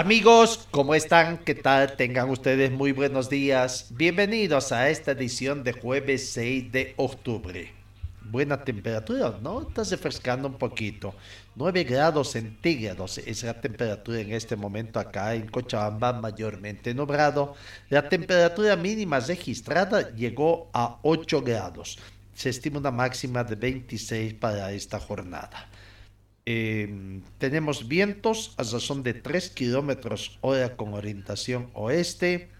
Amigos, ¿cómo están? ¿Qué tal? Tengan ustedes muy buenos días. Bienvenidos a esta edición de jueves 6 de octubre. Buena temperatura, ¿no? Está refrescando un poquito. 9 grados centígrados es la temperatura en este momento acá en Cochabamba, mayormente nublado. La temperatura mínima registrada llegó a 8 grados. Se estima una máxima de 26 para esta jornada. Eh, tenemos vientos a razón de 3 kilómetros hora con orientación oeste.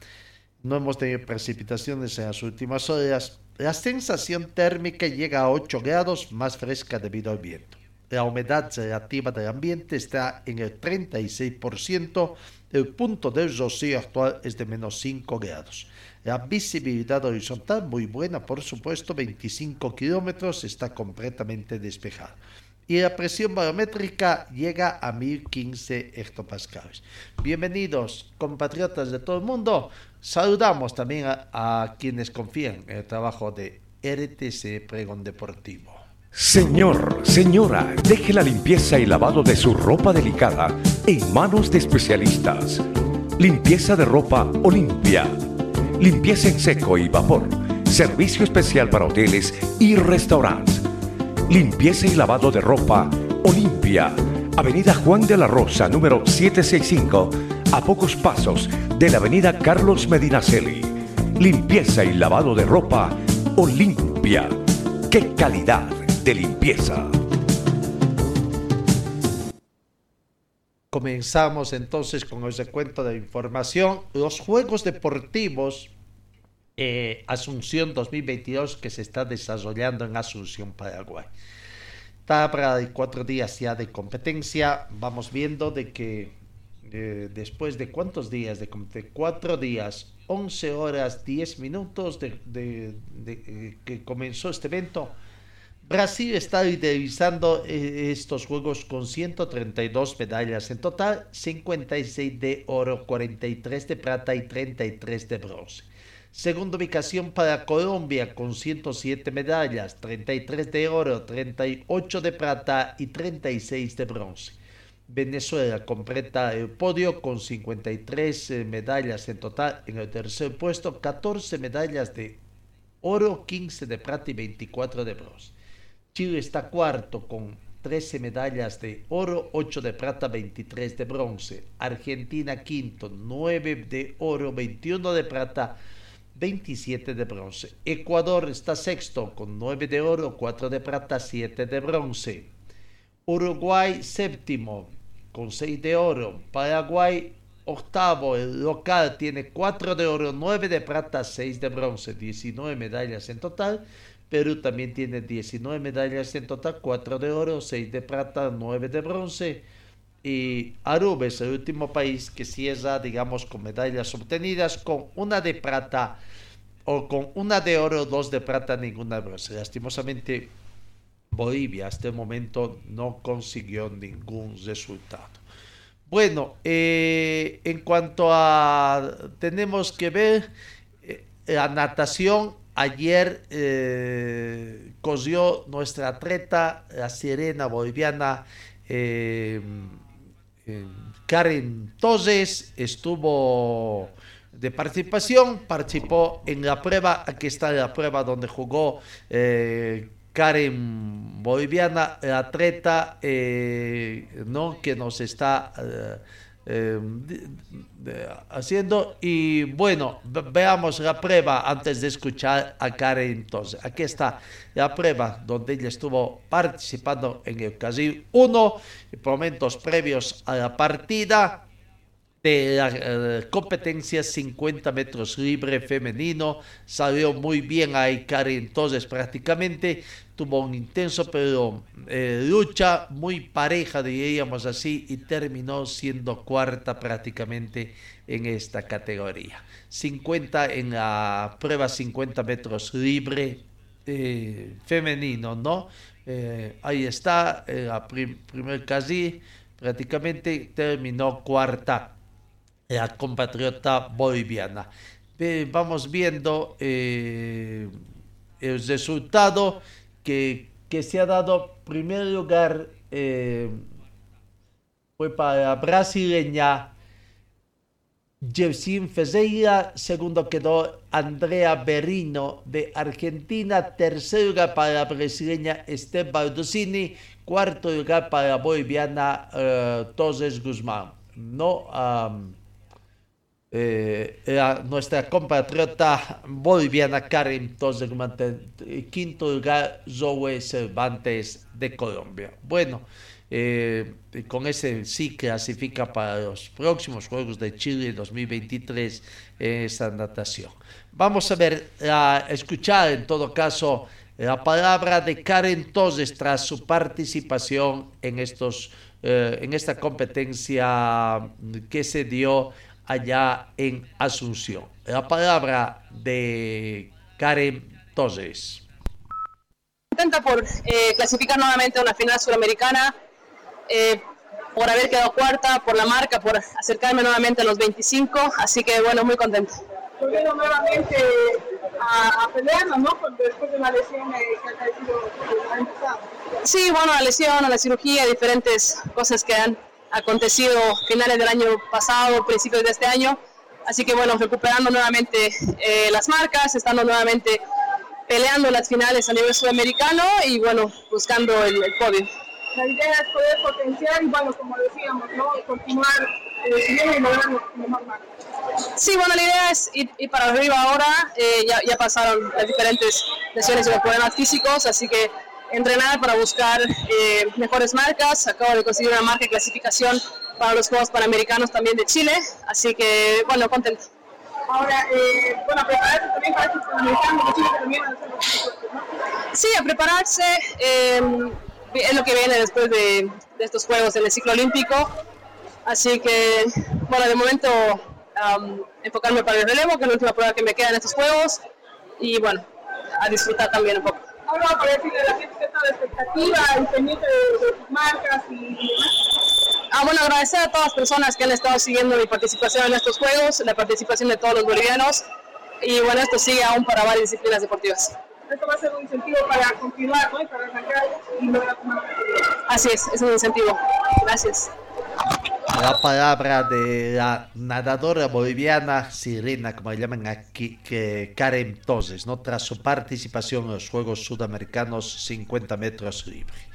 No hemos tenido precipitaciones en las últimas horas. La sensación térmica llega a 8 grados más fresca debido al viento. La humedad relativa del ambiente está en el 36%. El punto del rocío actual es de menos 5 grados. La visibilidad horizontal muy buena, por supuesto, 25 kilómetros, está completamente despejada y la presión barométrica llega a 1015 hectopascales. Bienvenidos, compatriotas de todo el mundo. Saludamos también a, quienes confían en el trabajo de RTC Pregón Deportivo. Señor, señora, deje la limpieza y lavado de su ropa delicada en manos de especialistas. Limpieza de ropa Olimpia. Limpieza en seco y vapor. Servicio especial para hoteles y restaurantes limpieza y lavado de ropa Olimpia. Avenida Juan de la Rosa, número 765, a pocos pasos de la Avenida Carlos Medinaceli. Limpieza y lavado de ropa Olimpia. ¡Qué calidad de limpieza! Comenzamos entonces con el recuento de información. Los Juegos Deportivos eh, Asunción 2022 que se está desarrollando en Asunción, Paraguay. Está para cuatro días ya de competencia. Vamos viendo de que eh, después de cuántos días de competencia, cuatro días, 11 horas, 10 minutos de, de, de eh, que comenzó este evento. Brasil está liderizando estos juegos con 132 medallas en total, 56 de oro, 43 de plata y 33 de bronce. Segunda ubicación para Colombia con 107 medallas, 33 de oro, 38 de plata y 36 de bronce. Venezuela completa el podio con 53 eh, medallas en total en el tercer puesto, 14 medallas de oro, 15 de plata y 24 de bronce. Chile está cuarto con 13 medallas de oro, 8 de plata, 23 de bronce. Argentina quinto, 9 de oro, 21 de plata, 27 de bronce. Ecuador está sexto con 9 de oro, 4 de plata, 7 de bronce. Uruguay séptimo con 6 de oro. Paraguay octavo, el local tiene 4 de oro, 9 de plata, 6 de bronce, 19 medallas en total. Perú también tiene 19 medallas en total, 4 de oro, 6 de plata, 9 de bronce. Y Aruba es el último país que cierra, digamos, con medallas obtenidas, con una de plata o con una de oro, dos de plata, ninguna de. Lastimosamente, Bolivia hasta el momento no consiguió ningún resultado. Bueno, eh, en cuanto a, tenemos que ver eh, la natación, ayer eh, cogió nuestra atleta, la sirena boliviana, eh, Karen Toses, estuvo de participación, participó en la prueba, aquí está la prueba donde jugó eh, Karen Boliviana, la atleta eh, ¿no? que nos está eh, haciendo. Y bueno, veamos la prueba antes de escuchar a Karen entonces. Aquí está la prueba donde ella estuvo participando en el Casil 1, momentos previos a la partida de la eh, competencia 50 metros libre femenino. Salió muy bien ahí Karen. Entonces prácticamente tuvo un intenso pero eh, lucha muy pareja diríamos así y terminó siendo cuarta prácticamente en esta categoría. 50 en la prueba 50 metros libre eh, femenino no ahí está la primer casi prácticamente terminó cuarta la compatriota boliviana. vamos viendo eh, el resultado que, que, se ha dado. Primer lugar eh, fue para la brasileña Jefsin Fezeira. Segundo quedó Andrea Berino de Argentina. Tercer lugar para la brasileña Esther Baldosini. Cuarto lugar para la boliviana Torres Guzmán. No, eh, nuestra compatriota boliviana Karen y quinto lugar Zoe Cervantes de Colombia. Bueno, eh, con ese sí clasifica para los próximos Juegos de Chile 2023 esa natación. Vamos a ver, a escuchar en todo caso la palabra de Karen Toses tras su participación en estos eh, en esta competencia que se dio allá en Asunción. La palabra de Karen Toses. Contenta por eh, clasificar nuevamente a una final suramericana, eh, por haber quedado cuarta, por la marca, por acercarme nuevamente a los 25, así que bueno, muy contenta. Volviendo nuevamente a, a pelearnos, ¿no? Después de la lesión que ha caído el año pasado. Sí, bueno, la lesión, la cirugía, diferentes cosas que han acontecido finales del año pasado, principios de este año. Así que bueno, recuperando nuevamente eh, las marcas, estando nuevamente peleando las finales a nivel sudamericano y bueno, buscando el, podio. La idea es poder potenciar y bueno, como decíamos, ¿no? continuar eh, y lograr mejor marcas. Sí, bueno, la idea es ir, para arriba ahora, eh, ya, ya pasaron las diferentes lesiones y los problemas físicos, así que entrenar para buscar eh, mejores marcas. Acabo de conseguir una marca de clasificación para los Juegos Panamericanos también de Chile, así que bueno, contento. Ahora, eh, bueno, prepararse también para estos Panamericanos de Chile también. Sí, a prepararse eh, es lo que viene después de, de, estos Juegos en el ciclo olímpico, así que bueno, de momento um, enfocarme para el relevo, que es la última prueba que me queda en estos Juegos, y bueno, a disfrutar también un poco ahora para decirle a la gente de expectativa y pendiente de, de sus marcas y, demás. Ah, bueno, agradecer a todas las personas que han estado siguiendo mi participación en estos juegos, la participación de todos los bolivianos y bueno, esto sigue aún para varias disciplinas deportivas. Esto va a ser un incentivo para continuar, ¿no? Y para arrancar y lograr. Así es, es un incentivo. Gracias. La palabra de la nadadora boliviana Sirena, como le llaman aquí, que Karen Toses, ¿no? tras su participación en los Juegos Sudamericanos 50 metros libre.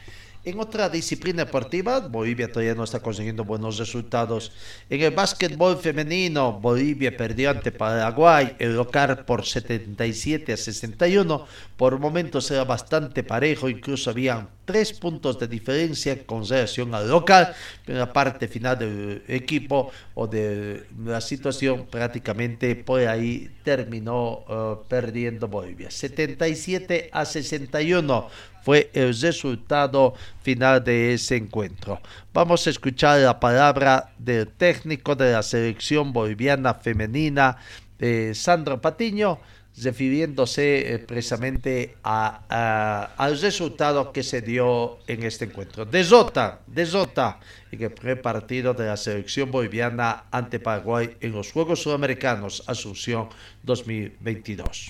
En otra disciplina deportiva, Bolivia todavía no está consiguiendo buenos resultados. En el básquetbol femenino, Bolivia perdió ante Paraguay, el local por 77 a 61. Por momentos era bastante parejo, incluso había tres puntos de diferencia con relación al local, pero en la parte final del equipo o de la situación prácticamente por ahí terminó uh, perdiendo Bolivia. 77 a 61 fue el resultado final de ese encuentro. Vamos a escuchar la palabra del técnico de la selección boliviana femenina, eh, Sandro Patiño, refiriéndose precisamente a, al resultado que se dio en este encuentro. Desota, desota en el primer partido de la selección boliviana ante Paraguay en los Juegos Sudamericanos Asunción 2022.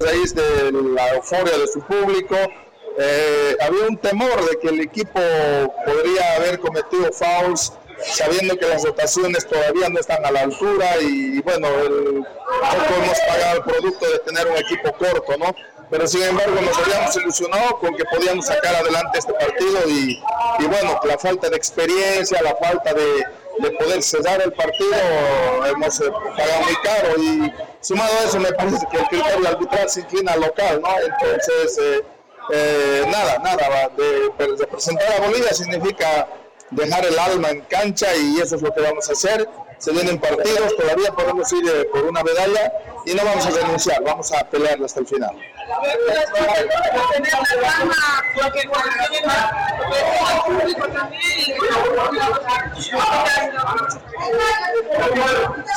A raíz de la euforia de su público, eh, había un temor de que el equipo podría haber cometido fouls sabiendo que las dotaciones todavía no están a la altura y bueno, el, poco hemos pagado el producto de tener un equipo corto, ¿no? Pero sin embargo nos habíamos ilusionado con que podíamos sacar adelante este partido y, y bueno, la falta de experiencia, la falta de, de poder cerrar el partido, hemos eh, pagado muy caro y sumado a eso me parece que el criterio arbitral se inclina al local, ¿no? Entonces, eh, eh, nada, nada, de, representar a Bolivia significa dejar el alma en cancha y eso es lo que vamos a hacer. Se vienen partidos, todavía podemos ir eh, por una medalla y no vamos a renunciar, vamos a pelear hasta el final.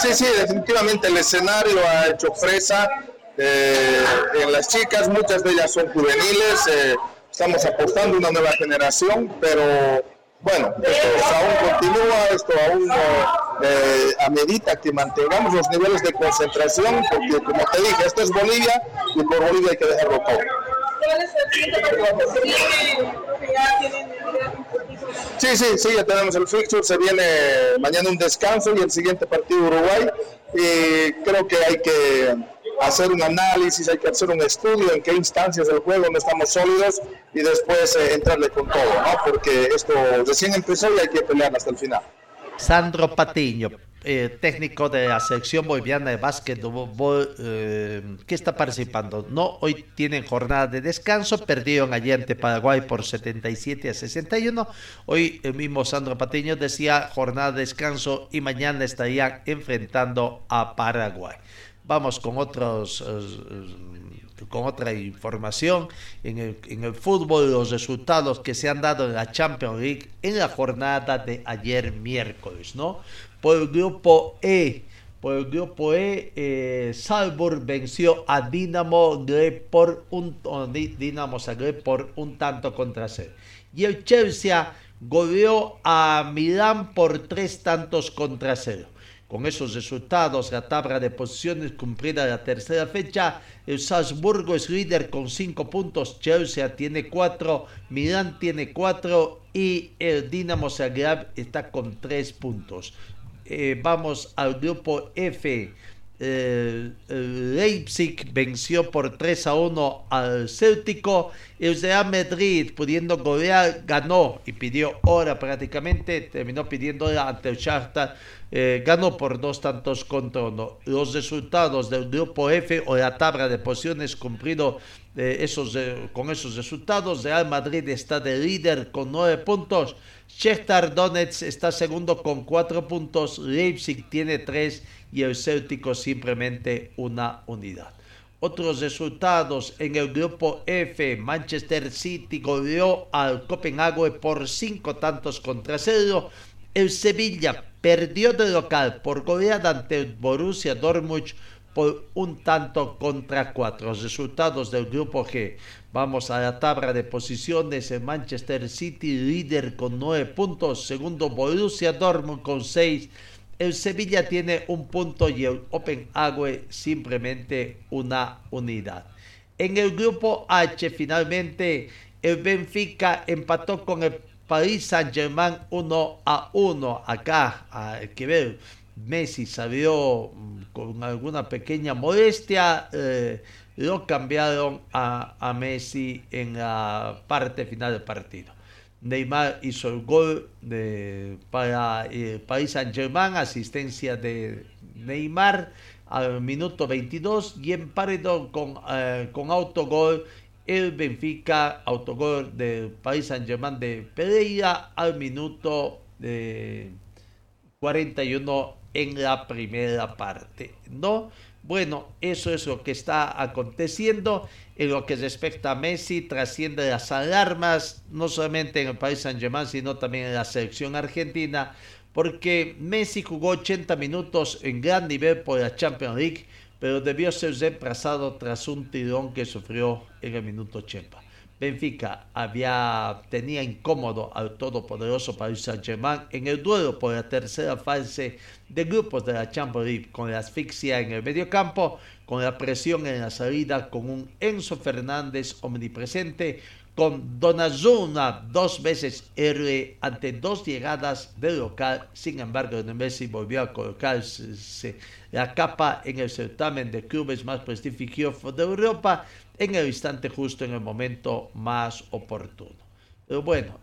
Sí, sí, definitivamente el escenario ha hecho fresa eh, en las chicas, muchas de ellas son juveniles, eh, estamos apostando una nueva generación, pero bueno, esto aún continúa, esto aún eh, amerita que mantengamos los niveles de concentración, porque como te dije, esto es Bolivia y por Bolivia hay que dejarlo todo. Sí, sí, sí, ya tenemos el fixture, se viene mañana un descanso y el siguiente partido Uruguay. Y creo que hay que hacer un análisis, hay que hacer un estudio en qué instancias del juego no estamos sólidos y después eh, entrarle con todo, ¿no? Porque esto recién empezó y hay que pelear hasta el final. Sandro Patiño, eh, técnico de la selección boliviana de básquetbol eh, está participando. No, hoy tienen jornada de descanso, perdieron ayer ante Paraguay por 77 a 61. Hoy el mismo Sandro Patiño decía jornada de descanso y mañana estarían enfrentando a Paraguay. Vamos con otros eh, con otra información en el, en el fútbol los resultados que se han dado en la Champions League en la jornada de ayer miércoles, ¿no? Por el grupo E, por el grupo E, eh, Salzburg venció a Dinamo Zagreb por un Dinamo Zagreb por un tanto contra cero. Y el Chelsea goleó a Milán por tres tantos contra cero. Con esos resultados, la tabla de posiciones cumplida la tercera fecha, el Salzburgo es líder con 5 puntos, Chelsea tiene 4, Milán tiene 4 y el Dinamo Zagreb está con 3 puntos. Eh, vamos al grupo F. Leipzig venció por 3 a 1 al Céltico. El Real Madrid, pudiendo golear, ganó y pidió hora prácticamente. Terminó pidiendo hora ante el. Eh, ganó por dos tantos contra uno. Los resultados del grupo F o la tabla de posiciones cumplido eh, esos, eh, con esos resultados. Real Madrid está de líder con 9 puntos. Shakhtar Donetsk está segundo con 4 puntos. Leipzig tiene 3 y el Céltico simplemente una unidad. Otros resultados en el grupo F, Manchester City goleó al Copenhague por 5 tantos contra 0. El Sevilla perdió de local por goleada ante el Borussia Dortmund por un tanto contra cuatro. Los resultados del grupo G. Vamos a la tabla de posiciones. El Manchester City líder con nueve puntos. Segundo Borussia Dortmund con seis. El Sevilla tiene un punto y el Copenhague simplemente una unidad. En el grupo H finalmente el Benfica empató con el Paris Saint-Germain 1 a 1. Acá hay que ver, Messi salió mm, con alguna pequeña modestia. Eh, lo cambiaron a, a, Messi en la parte final del partido. Neymar hizo el gol de, para eh, Paris Saint-Germain, asistencia de Neymar al minuto 22 y en con, eh, con autogol el Benfica, autogol del País Saint-Germain de Pereira al minuto de 41 en la primera parte, ¿no? Bueno, eso es lo que está aconteciendo en lo que respecta a Messi, trasciende las alarmas, no solamente en el País Saint-Germain, sino también en la selección argentina, porque Messi jugó 80 minutos en gran nivel por la Champions League, pero debió ser reemplazado tras un tirón que sufrió en el minuto 80. Benfica había, tenía incómodo al todopoderoso Paris Saint-Germain en el duelo por la tercera fase de grupos de la Champions con la asfixia en el mediocampo, con la presión en la salida, con un Enzo Fernández omnipresente, con Donazuna dos veces R ante dos llegadas de local. Sin embargo, Messi volvió a colocarse la capa en el certamen de clubes más prestigioso de Europa en el instante justo, en el momento más oportuno. Pero bueno,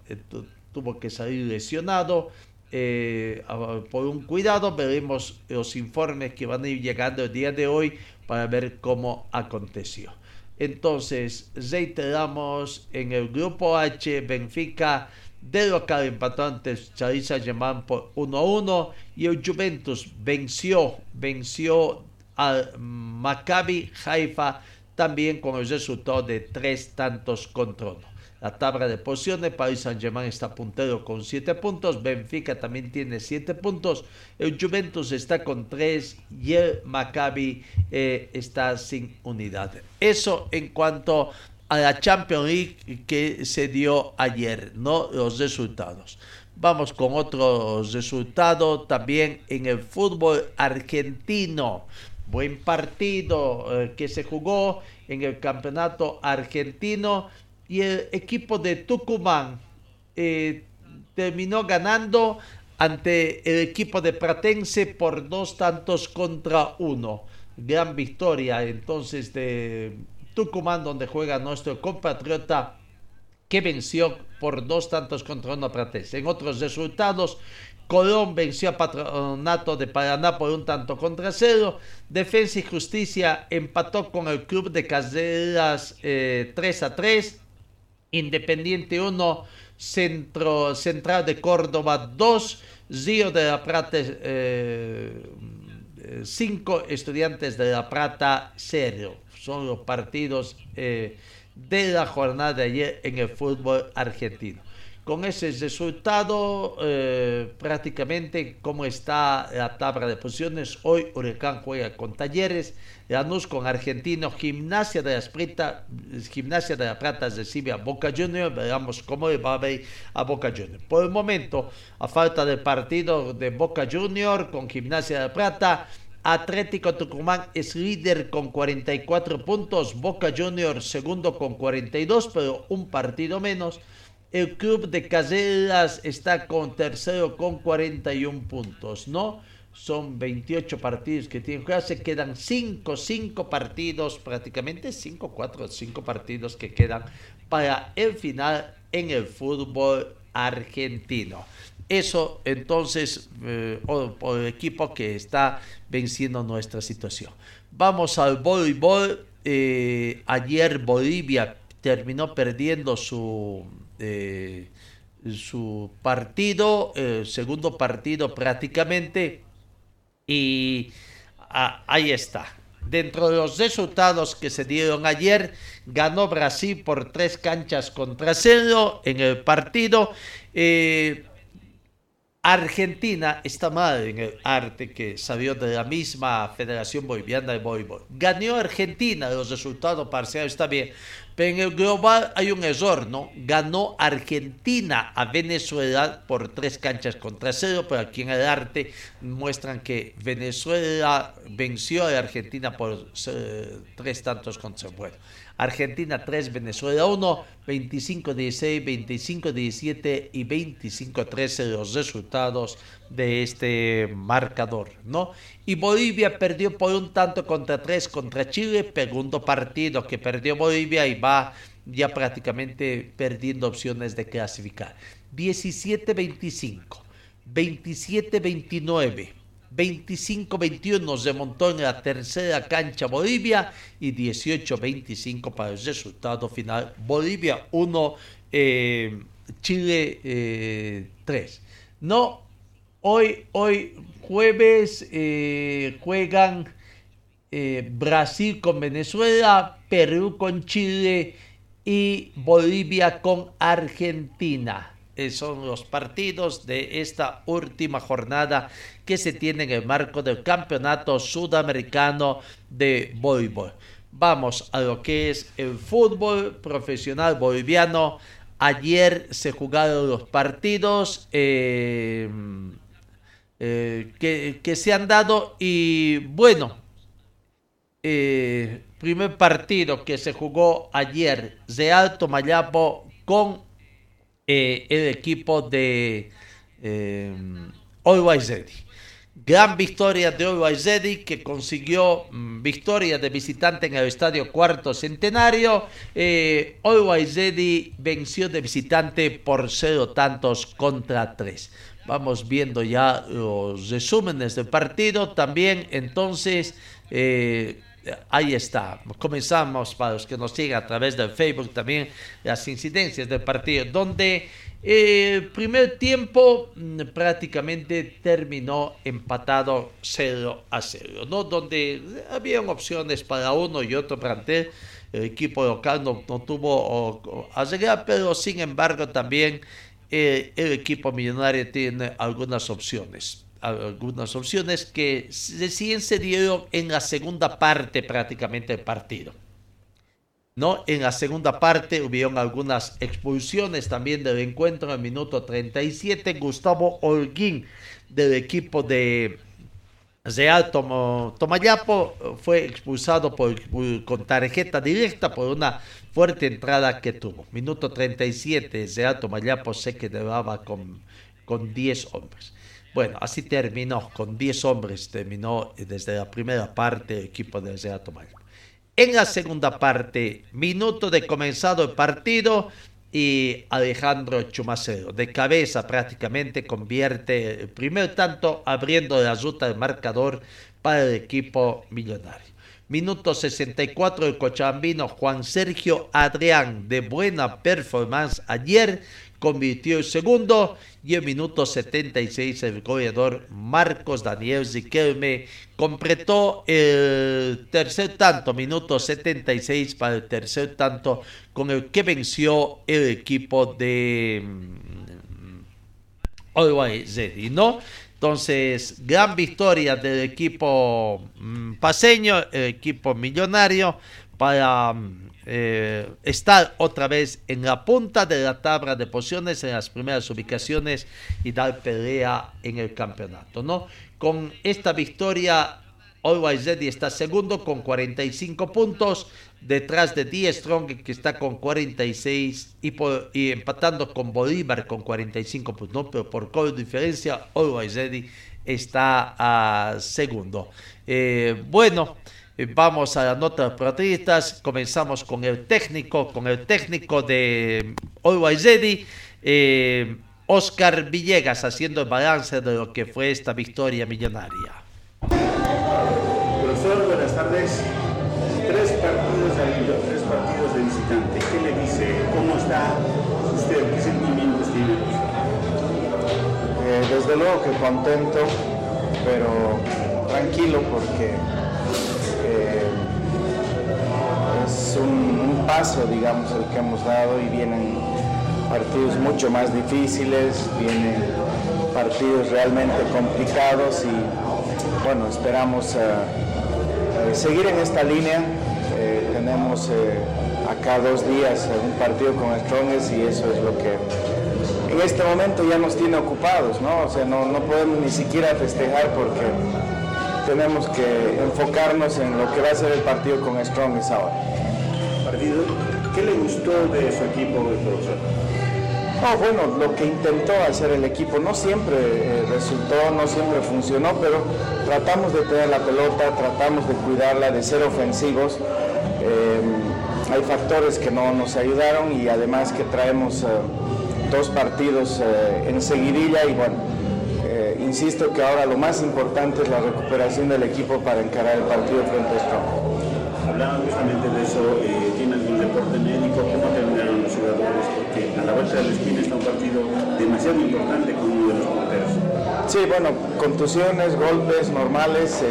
tuvo que salir lesionado eh, por un cuidado, veremos los informes que van a ir llegando el día de hoy para ver cómo aconteció. Entonces, reiteramos en el grupo H, Benfica de local empató antes Charissa por 1-1 y el Juventus venció, venció al Maccabi Haifa también con el resultado de tres tantos contra uno la tabla de posiciones. Paris Saint-Germain está puntero con 7 puntos. Benfica también tiene 7 puntos. El Juventus está con 3 y el Maccabi eh, está sin unidad. Eso en cuanto a la Champions League que se dio ayer, ¿no? Los resultados. Vamos con otro resultado también en el fútbol argentino. Buen partido eh, que se jugó en el campeonato argentino y el equipo de Tucumán eh, terminó ganando ante el equipo de Pratense por dos tantos contra uno. Gran victoria entonces de Tucumán donde juega nuestro compatriota que venció por dos tantos contra uno Pratense. En otros resultados, Colón venció a Patronato de Paraná por un tanto contra cero. Defensa y Justicia empató con el Club de Caseras 3 eh, a 3. Independiente 1, Centro, Central de Córdoba 2, Río de la Plata 5, eh, Estudiantes de la Plata 0. Son los partidos eh, de la jornada de ayer en el fútbol argentino. Con ese resultado, eh, prácticamente como está la tabla de posiciones, hoy Huracán juega con Talleres, Lanús con Argentino, Gimnasia de, la Gimnasia de la Plata recibe a Boca Juniors, veamos cómo va a ver a Boca Juniors. Por el momento, a falta del partido de Boca Juniors con Gimnasia de la Plata, Atlético Tucumán es líder con 44 puntos, Boca Juniors segundo con 42, pero un partido menos. El club de Caseras está con tercero con 41 puntos, ¿no? Son 28 partidos que tienen que Se quedan 5, 5 partidos, prácticamente 5, 4, 5 partidos que quedan para el final en el fútbol argentino. Eso entonces eh, por el equipo que está venciendo nuestra situación. Vamos al voleibol. Eh, ayer Bolivia terminó perdiendo su eh, su partido, eh, segundo partido prácticamente, y ah, ahí está. Dentro de los resultados que se dieron ayer, ganó Brasil por tres canchas contra cero en el partido. Eh, Argentina está mal en el arte que salió de la misma Federación Boliviana de Voleibol. Ganó Argentina, los resultados parciales bien, pero en el global hay un error, ¿no? Ganó Argentina a Venezuela por tres canchas contra cero, pero aquí en el arte muestran que Venezuela venció a Argentina por eh, tres tantos contra. Bueno, Argentina 3, Venezuela 1, 25-16, 25-17 y 25-13 los resultados de este marcador, ¿no? Y Bolivia perdió por un tanto contra 3 contra Chile, segundo partido que perdió Bolivia y va ya prácticamente perdiendo opciones de clasificar. 17-25, 27-29. 25-21 se montó en la tercera cancha Bolivia y 18-25 para el resultado final. Bolivia 1, eh, Chile 3. Eh, no, hoy, hoy jueves eh, juegan Brasil con Venezuela, Perú con Chile y Bolivia con Argentina. Eh, son los partidos de esta última jornada que se tiene en el marco del Campeonato Sudamericano de Voleibol. Vamos a lo que es el fútbol profesional boliviano. Ayer se jugaron los partidos eh, eh, que, se han dado y bueno, primer partido que se jugó ayer, de Alto Mayapo con eh, el equipo de eh, Gran victoria de Always que consiguió mm, victoria de visitante en el estadio Cuarto Centenario. Eh, venció de visitante por cero tantos contra tres. Vamos viendo ya los resúmenes del partido. También entonces, eh, ahí está. Comenzamos para los que nos siguen a través del Facebook también las incidencias del partido, donde el primer tiempo mm, prácticamente terminó empatado 0 a 0, ¿no? donde habían opciones para uno y otro plantel. El equipo local no, no tuvo a pero sin embargo también eh, el equipo millonario tiene algunas opciones. Algunas opciones que recién se dieron en la segunda parte prácticamente del partido. ¿no? En la segunda parte hubieron algunas expulsiones también del encuentro en el minuto 37. Gustavo Holguín del equipo de Real Tomayapo fue expulsado por, con tarjeta directa por una fuerte entrada que tuvo. Minuto 37, Real Tomayapo se quedaba con, con 10 hombres. Bueno, así terminó, con 10 hombres terminó desde la primera parte el equipo de Real Tomayapo. En la segunda parte, minuto de comenzado el partido y Alejandro Chumacero de cabeza prácticamente convierte el primer tanto abriendo la ruta del marcador para el equipo millonario. Minuto 64 el cochabambino Juan Sergio Adrián de buena performance ayer convirtió el segundo y en minuto 76 el goleador Marcos Daniel Ziquelme completó el tercer tanto, minuto 76 para el tercer tanto con el que venció el equipo de mm, Always Ready, ¿no? Entonces, gran victoria del equipo mm, paseño, el equipo millonario, para mm, eh, estar otra vez en la punta de la tabla de posiciones, en las primeras ubicaciones y dar pelea en el campeonato, ¿no? Con esta victoria, Always Ready está segundo con 45 puntos, detrás de Die Strong que está con 46 y, empatando con Bolívar con 45 puntos, ¿no? Pero por gol diferencia, Always Ready está a segundo. Eh, bueno. Eh, vamos a las notas protagonistas. Comenzamos con el técnico, con el técnico de Always Ready, eh, Oscar Villegas, haciendo el balance de lo que fue esta victoria millonaria. Profesor, buenas tardes. Tres partidos de, tres partidos de visitante. ¿Qué le dice? ¿Cómo está? ¿Qué sentimientos tiene? Eh, desde luego que contento, pero tranquilo porque es un, paso, digamos, el que hemos dado y vienen partidos mucho más difíciles, vienen partidos realmente complicados y bueno, esperamos eh, eh, seguir en esta línea. Eh, tenemos acá dos días un partido con Strongest y eso es lo que en este momento ya nos tiene ocupados, ¿no? O sea, no, no podemos ni siquiera festejar porque tenemos que enfocarnos en lo que va a ser el partido con Strongest ahora. Partido, ¿qué le gustó de su equipo, profesor? No, bueno, lo que intentó hacer el equipo no siempre eh, resultó, no siempre funcionó, pero tratamos de tener la pelota, tratamos de cuidarla, de ser ofensivos. Eh, hay factores que no nos ayudaron y además que traemos eh, dos partidos en seguidilla y bueno, insisto que ahora lo más importante es la recuperación del equipo para encarar el partido frente a Strong. Hablaban justamente de eso, eh, ¿tiene algún deporte médico? ¿Cómo terminaron los jugadores? Porque a la vuelta del esquina está un partido demasiado importante con uno de los porteros. Sí, bueno, contusiones, golpes normales.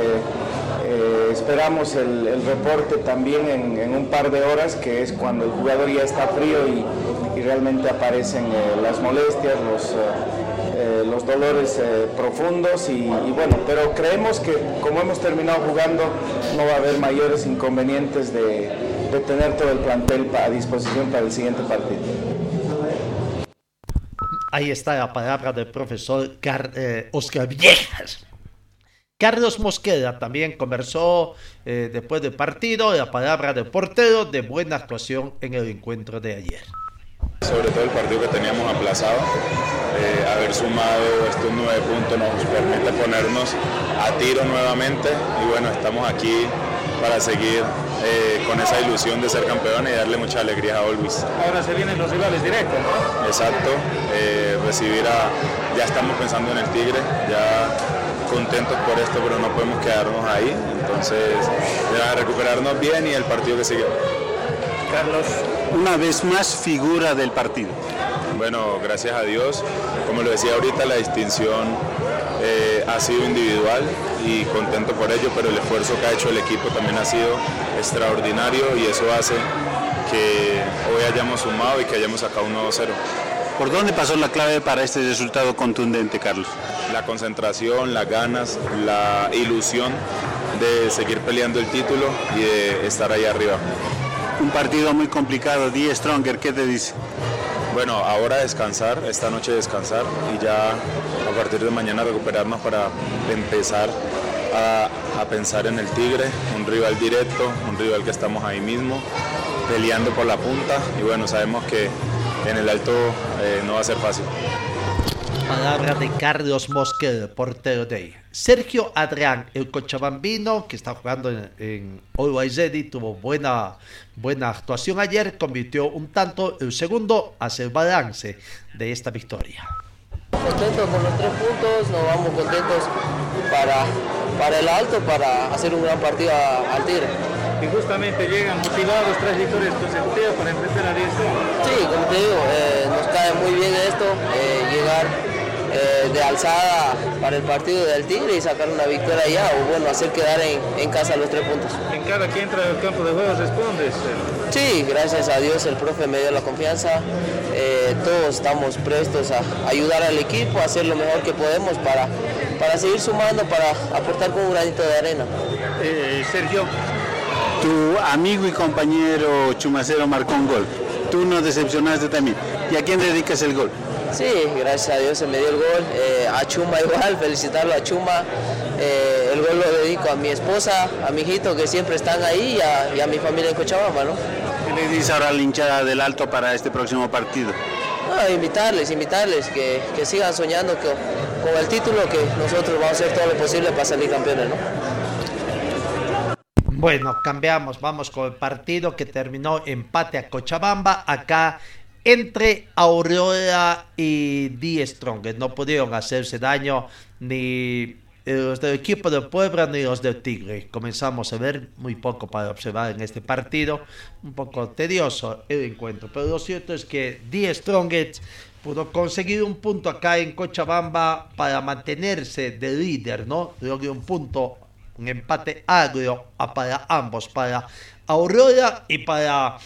Eh, eh, esperamos el, reporte también en, un par de horas, que es cuando el jugador ya está frío y, realmente aparecen las molestias, los eh, los dolores eh, profundos y, bueno, pero creemos que como hemos terminado jugando no va a haber mayores inconvenientes de, tener todo el plantel a disposición para el siguiente partido. Ahí está la palabra del profesor eh, Oscar Villegas. Carlos Mosqueda también conversó después del partido, la palabra del portero de buena actuación en el encuentro de ayer. Sobre todo el partido que teníamos aplazado, eh, haber sumado estos nueve puntos nos permite ponernos a tiro nuevamente y bueno, estamos aquí para seguir eh, con esa ilusión de ser campeón y darle mucha alegría a Olvis. Ahora se vienen los rivales directos, ¿no? Exacto, eh, recibir a, ya estamos pensando en el Tigre, ya contentos por esto, pero no podemos quedarnos ahí, entonces ya recuperarnos bien y el partido que sigue. Carlos, una vez más figura del partido. Bueno, gracias a Dios, como lo decía ahorita, la distinción eh, ha sido individual y contento por ello, pero el esfuerzo que ha hecho el equipo también ha sido extraordinario y eso hace que hoy hayamos sumado y que hayamos sacado un 9-0. ¿Por dónde pasó la clave para este resultado contundente, Carlos? La concentración, las ganas, la ilusión de seguir peleando el título y de estar ahí arriba. Un partido muy complicado, Die Stronger, ¿qué te dice? Bueno, ahora descansar, esta noche descansar y ya a partir de mañana recuperarnos para empezar a, a, pensar en el Tigre, un rival directo, un rival que estamos ahí mismo, peleando por la punta y bueno, sabemos que en el alto eh, no va a ser fácil. Palabra de Carlos Mosquera, portero de Sergio Adrián, el cochabambino que está jugando en, en Always Ready, tuvo buena, buena actuación ayer, convirtió un tanto, el segundo hace el balance de esta victoria. Contentos con los tres puntos, nos vamos contentos para, para el alto, para hacer un gran partido al Tigre. Y justamente llegan motivados tres victorias consecutivas para enfrentar a 10 Sí, como te digo, eh, nos cae muy bien esto, eh, llegar eh, de alzada para el partido del Tigre y sacar una victoria allá o bueno, hacer quedar en, en, casa los tres puntos. En cada que entra al campo de juego respondes. Sí, gracias a Dios el profe me dio la confianza, eh, todos estamos prestos a ayudar al equipo, a hacer lo mejor que podemos para, para seguir sumando, para aportar con un granito de arena. Eh, Sergio, tu amigo y compañero Chumacero marcó un gol, tú nos decepcionaste también, ¿y a quién dedicas el gol? Sí, gracias a Dios se me dio el gol. Eh, a Chuma igual, felicitarlo a Chuma. Eh, el gol lo dedico a mi esposa, a mi hijito que siempre están ahí y a, y a mi familia en Cochabamba, ¿no? ¿Qué le dices ahora a la hinchada del Alto para este próximo partido? No, invitarles, invitarles que, que sigan soñando que, con el título que nosotros vamos a hacer todo lo posible para salir campeones, ¿no? Bueno, cambiamos, vamos con el partido que terminó empate a Cochabamba. Acá entre Aurora y Die Strong. No pudieron hacerse daño ni los del equipo de Puebla ni los del Tigre. Comenzamos a ver muy poco para observar en este partido. Un poco tedioso el encuentro. Pero lo cierto es que Die Strongest pudo conseguir un punto acá en Cochabamba para mantenerse de líder, ¿no? Logró un punto, un empate agrio para ambos, para Aurora y para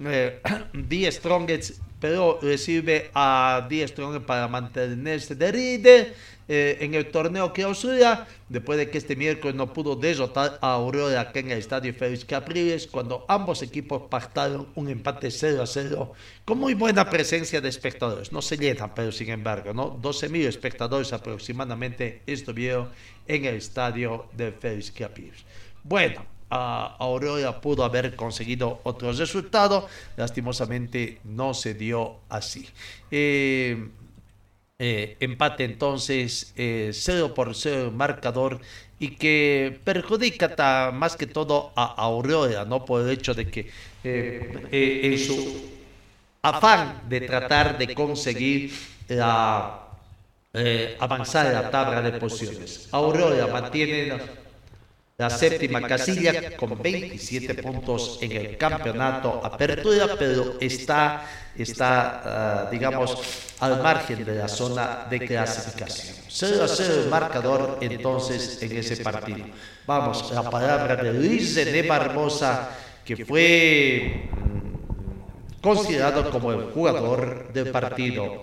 eh, Die Strongest, pero recibe a Die Strongest para mantenerse de líder eh, en el torneo clausura, después de que este miércoles no pudo derrotar a Aurora acá en el estadio Félix Capriles, cuando ambos equipos pactaron un empate 0 a 0, con muy buena presencia de espectadores. No se llenan, pero sin embargo, ¿no? 12.000 espectadores aproximadamente estuvieron en el estadio de Félix Capriles. Bueno, a Aurora pudo haber conseguido otro resultado, lastimosamente no se dio así. Eh, eh, empate entonces eh, 0 por 0 marcador y que perjudica más que todo a Aurora, ¿no? Por el hecho de que eh, en su afán de tratar de conseguir la, avanzar en la tabla de posiciones. Aurora mantiene la séptima casilla con 27 puntos en el campeonato apertura, pero está, está uh, digamos, al margen de la zona de clasificación. 0 a 0 el marcador entonces en ese partido. Vamos, la palabra de Luis de Barbosa, que fue mm, considerado como el jugador del partido.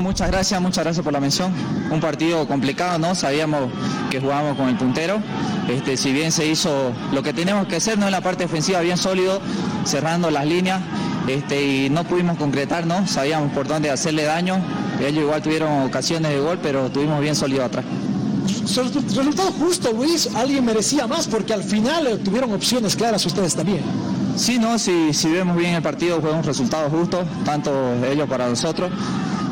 Muchas gracias, muchas gracias por la mención. Un partido complicado, ¿no? Sabíamos que jugábamos con el puntero. Este, si bien se hizo lo que teníamos que hacer, ¿no? En la parte defensiva bien sólido, cerrando las líneas, este, y no pudimos concretar, ¿no? Sabíamos por dónde hacerle daño. Ellos igual tuvieron ocasiones de gol, pero tuvimos bien sólido atrás. Resultado justo, Luis. Alguien merecía más porque al final tuvieron opciones claras ustedes también. Sí, no, si, si vemos bien el partido fue un resultado justo, tanto ellos para nosotros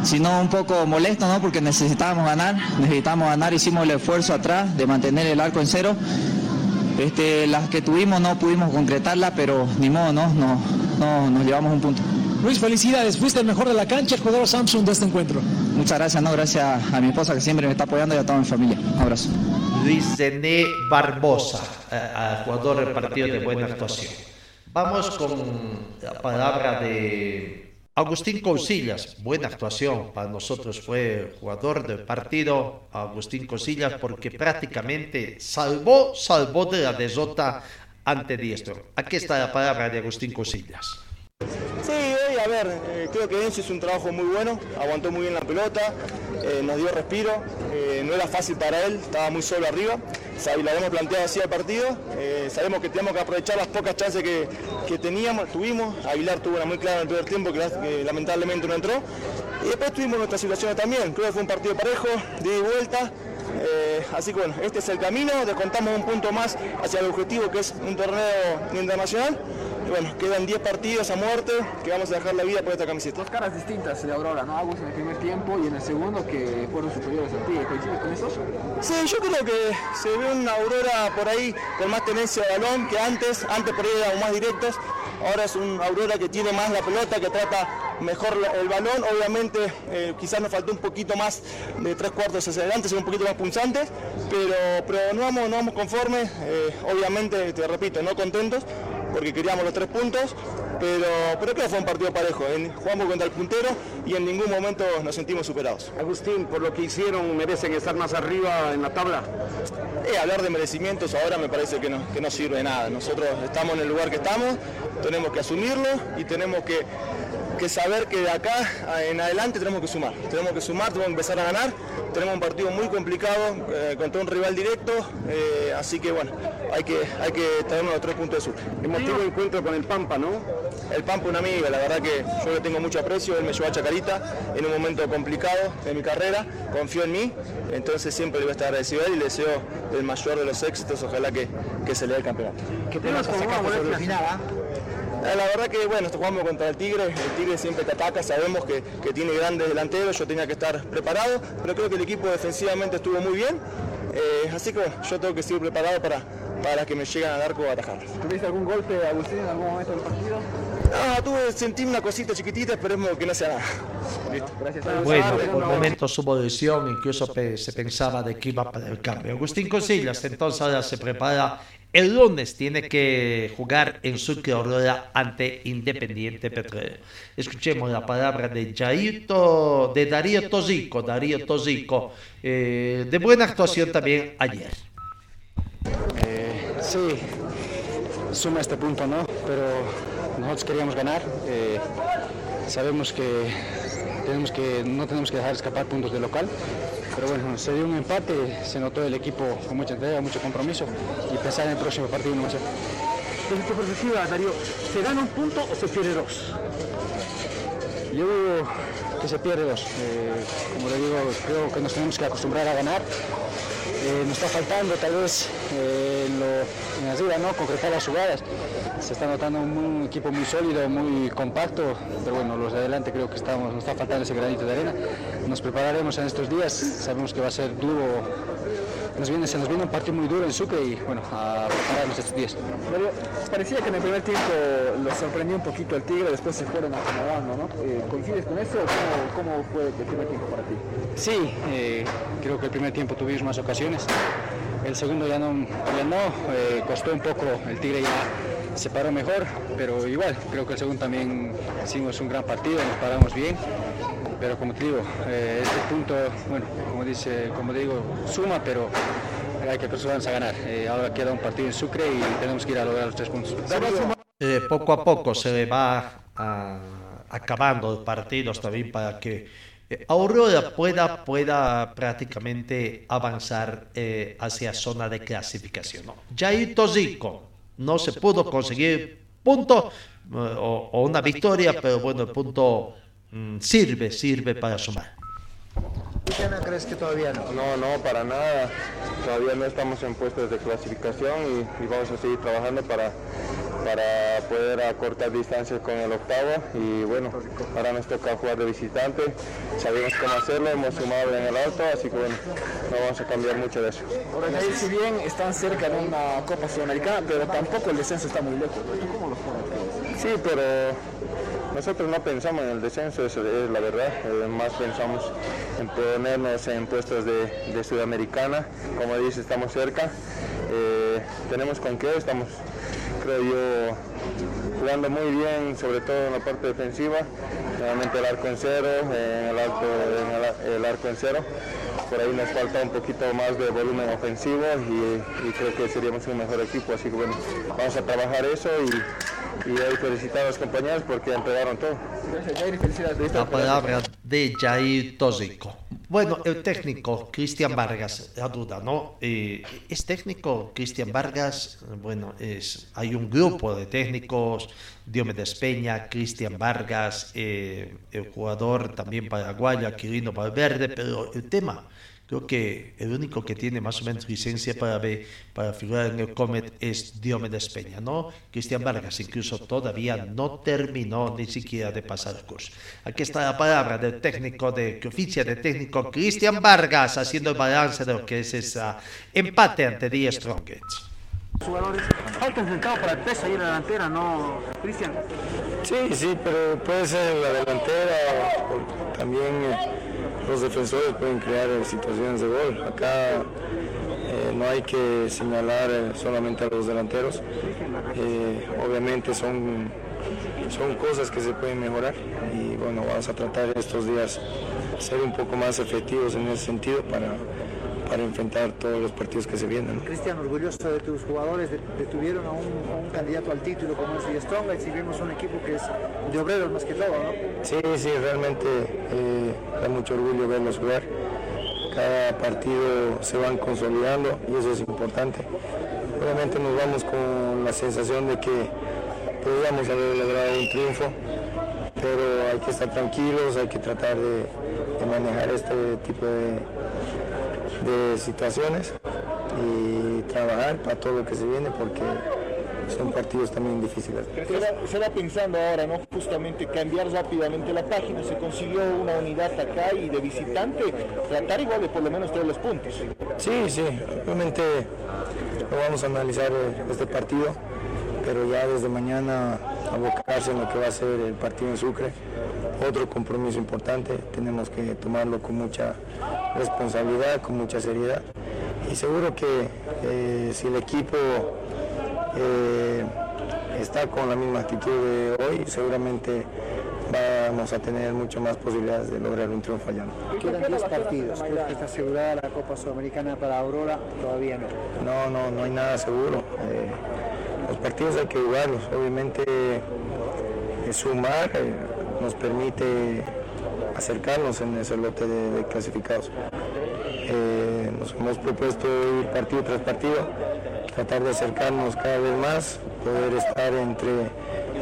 sino un poco molesto, ¿no? Porque necesitábamos ganar, necesitábamos ganar, hicimos el esfuerzo atrás de mantener el arco en cero Este, las que tuvimos no pudimos concretarla, pero ni modo, no, no, no nos llevamos un punto. Luis, felicidades, fuiste el mejor de la cancha, el jugador Samsung de este encuentro. Muchas gracias, no, gracias a mi esposa que siempre me está apoyando y a toda mi familia. Un abrazo. Luis Zené Barbosa, eh, jugador del partido de buena actuación. Vamos con la palabra de Agustín Cousillas, buena actuación para nosotros fue jugador del partido Agustín Cousillas porque prácticamente salvó, salvó de la desota ante Diestro. Aquí está la palabra de Agustín Cousillas. Sí, eh, creo que Enzo hizo un trabajo muy bueno, aguantó muy bien la pelota, eh, nos dio respiro, eh, no era fácil para él, estaba muy solo arriba, y lo habíamos planteado así al partido, sabemos que tenemos que aprovechar las pocas chances que, que, teníamos, tuvimos, Aguilar tuvo una muy clara en el primer tiempo que, lamentablemente no entró, y después tuvimos nuestras situaciones también, creo que fue un partido parejo, de vuelta, así que bueno, este es el camino, descontamos un punto más hacia el objetivo que es un torneo internacional bueno, quedan 10 partidos a muerte que vamos a dejar la vida por esta camiseta. Dos caras distintas de Aurora, ¿no? Agus en el primer tiempo y en el segundo que fueron superiores a ti. ¿Coincides con eso? Sí, yo creo que se ve una Aurora por ahí con más tenencia de balón que antes. Antes por ahí eran más directos. Ahora es un Aurora que tiene más la pelota, que trata mejor el balón. Obviamente eh, quizás nos faltó un poquito más de tres cuartos hacia adelante, ser un poquito más punzantes, pero, pero no, vamos, no vamos conformes. Eh, obviamente, te repito, no contentos porque queríamos los tres puntos, pero, pero creo que fue un partido parejo. Jugamos contra el puntero y en ningún momento nos sentimos superados. Agustín, por lo que hicieron, ¿merecen estar más arriba en la tabla? Eh, hablar de merecimientos ahora me parece que no, que no sirve de nada. Nosotros estamos en el lugar que estamos, tenemos que asumirlo y tenemos que que saber que de acá en adelante tenemos que sumar. Tenemos que sumar, tenemos que empezar a ganar. Tenemos un partido muy complicado eh, contra un rival directo, eh, así que bueno, hay que, hay que tener los tres puntos de sur. Emotivo encuentro con el Pampa, ¿no? El Pampa un amigo, la verdad que yo le tengo mucho aprecio, él me llevó a Chacarita en un momento complicado de mi carrera, confió en mí, entonces siempre le voy a estar agradecido a él y le deseo el mayor de los éxitos, ojalá que, que se le dé el campeonato. ¿Qué te vas a sacar la final? Eh, la verdad que bueno, jugamos contra el Tigre, el Tigre siempre te ataca, sabemos que, tiene grandes delanteros, yo tenía que estar preparado, pero creo que el equipo defensivamente estuvo muy bien, eh, así que yo tengo que estar preparado para, para que me lleguen al arco a atajar. ¿Tuviste algún golpe, Agustín, en algún momento del partido? No, tuve, sentí una cosita chiquitita, esperemos que no sea nada. Listo. Gracias. Bueno, por momentos hubo lesión, incluso se pensaba de que iba para el cambio. Agustín Cosillas entonces ahora se prepara el lunes tiene que jugar en su Aurora ante Independiente Petrolero. Escuchemos la palabra de Jairto, de Darío Tosico, Darío Tosico, eh, de buena actuación también ayer. Eh, sí, suma este punto, ¿no? Pero nosotros queríamos ganar. Eh, sabemos que, tenemos que no tenemos que dejar escapar puntos de local pero bueno, se dio un empate, se notó el equipo con mucha entrega, mucho compromiso y pensar en el próximo partido no ser. Desde tu perspectiva, Darío, ¿se gana un punto o se pierde dos? Yo digo que se pierde dos. Eh, como le digo, creo que nos tenemos que acostumbrar a ganar. Eh, nos está faltando tal vez eh, en, lo, arriba, ¿no? concretar las jugadas. Se está notando un, equipo muy sólido, muy compacto, pero bueno, los de adelante creo que estamos, nos está faltando ese granito de arena. Nos prepararemos en estos días, sabemos que va a ser duro nos viene, se nos viene un partido muy duro en Sucre y bueno, a prepararnos estos días. parecía que en el primer tiempo los sorprendió un poquito el Tigre, después se fueron acomodando, ¿no? Eh, ¿Coincides con eso o cómo, fue el primer tiempo para ti? Sí, eh, creo que el primer tiempo tuvimos más ocasiones. El segundo ya no, ya no eh, costó un poco, el Tigre ya se paró mejor, pero igual, creo que el segundo también hicimos un gran partido, nos paramos bien pero como te digo, eh, este punto, bueno, como dice, como digo, suma, pero hay que acostumbrarnos a ganar. Eh, ahora queda un partido en Sucre y tenemos que ir a lograr los tres puntos. Eh, poco a poco se va a, acabando los partidos también para que Aurora pueda, pueda prácticamente avanzar hacia zona de clasificación. ¿no? Jair Tosico no se pudo conseguir punto o, o una victoria, pero bueno, el punto Mm, sirve, sirve para sumar. no crees que todavía no? No, no, para nada. Todavía no estamos en puestos de clasificación y, vamos a seguir trabajando para, para poder acortar distancias con el octavo y bueno, ahora nos toca jugar de visitante, sabemos cómo hacerlo, hemos sumado en el alto, así que bueno, no vamos a cambiar mucho de eso. Ahora, Jair, si bien están cerca de una Copa Sudamericana, pero tampoco el descenso está muy lejos. ¿Tú cómo lo? Sí, pero nosotros no pensamos en el descenso, eso es la verdad, eh, más pensamos en ponernos en puestos de, de Sudamericana, como dice, estamos cerca, eh, tenemos con qué, estamos, creo yo, jugando muy bien, sobre todo en la parte defensiva, nuevamente el arco en cero, en el, alto, en el, el arco en cero, por ahí nos falta un poquito más de volumen ofensivo y, y creo que seríamos un mejor equipo, así que bueno, vamos a trabajar eso y, y hoy felicitar a los compañeros porque entregaron todo. Gracias, Jair, felicidades. De Jair Tóxico. Bueno, el técnico Cristian Vargas, la duda, ¿no? Eh, ¿Es técnico Cristian Vargas? Bueno, es, hay un grupo de técnicos, Diomedes Peña, Cristian Vargas, eh, el jugador también paraguayo, Aquilino Valverde, pero el tema Creo que el único que tiene más o menos licencia para, ver, para figurar en el Comet es Diomedes Peña, ¿no? Cristian Vargas incluso todavía no terminó ni siquiera de pasar el curso. Aquí está la palabra del técnico, de, que oficia de técnico Cristian Vargas, haciendo el balance de lo que es ese empate ante The Strongest. Jugadores alto enfrentado para el peso ahí en la delantera, ¿no, Cristian? Sí, sí, pero puede ser la delantera, también eh, los defensores pueden crear eh, situaciones de gol. Acá eh, no hay que señalar solamente a los delanteros, obviamente son, son cosas que se pueden mejorar y bueno, vamos a tratar estos días ser un poco más efectivos en ese sentido para, para enfrentar todos los partidos que se vienen. Cristian, orgulloso de tus jugadores, de- detuvieron a un, a un candidato al título como es The Strongest y vimos un equipo que es de obreros más que todo, ¿no? Sí, sí, realmente eh, da mucho orgullo verlos jugar. Cada partido se van consolidando y eso es importante. Obviamente nos vamos con la sensación de que podríamos haber logrado un triunfo, pero hay que estar tranquilos, hay que tratar de, de manejar este tipo de, de situaciones y trabajar para todo lo que se viene porque son partidos también difíciles. Se va, pensando ahora, ¿no? Justamente cambiar rápidamente la página, se consiguió una unidad acá y de visitante, tratar igual de por lo menos todos los puntos. Sí, sí, obviamente lo vamos a analizar eh, este partido, pero ya desde mañana abocarse en lo que va a ser el partido en Sucre. Otro compromiso importante, tenemos que tomarlo con mucha responsabilidad, con mucha seriedad. Y seguro que eh, si el equipo eh, está con la misma actitud de hoy, seguramente vamos a tener mucho más posibilidades de lograr un triunfo allá. Quedan 10 partidos, que está asegurada la Copa Sudamericana para Aurora, todavía no. No, no, no hay nada seguro. Eh, los partidos hay que jugarlos. Obviamente sumar nos permite acercarnos en ese lote de, clasificados. Eh, nos hemos propuesto ir partido tras partido, tratar de acercarnos cada vez más, poder estar entre,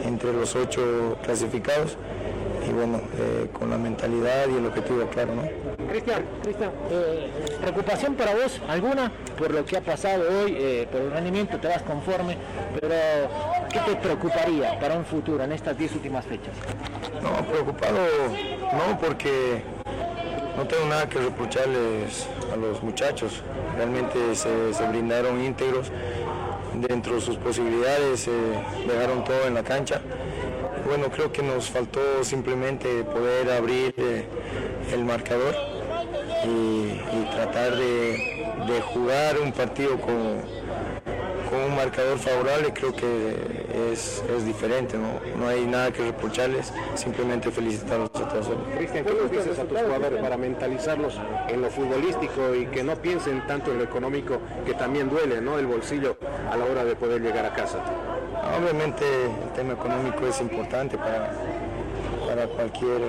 entre los ocho clasificados y bueno, eh, con la mentalidad y el objetivo claro, ¿no? Cristian, Cristian, eh, preocupación para vos alguna por lo que ha pasado hoy, eh, por el rendimiento te das conforme, pero ¿qué te preocuparía para un futuro en estas 10 últimas fechas? No, preocupado no, porque no tengo nada que reprocharles a los muchachos. Realmente se, se brindaron íntegros dentro de sus posibilidades, eh, dejaron todo en la cancha. Bueno, creo que nos faltó simplemente poder abrir eh, el marcador y, y tratar de, de jugar un partido con, con un marcador favorable creo que es, es diferente, ¿no? no hay nada que reprocharles, simplemente felicitarlos a todos. Cristian, ¿qué les dices a tus jugadores para mentalizarlos en lo futbolístico y que no piensen tanto en lo económico, que también duele, ¿no? El bolsillo a la hora de poder llegar a casa. Obviamente el tema económico es importante para, para cualquier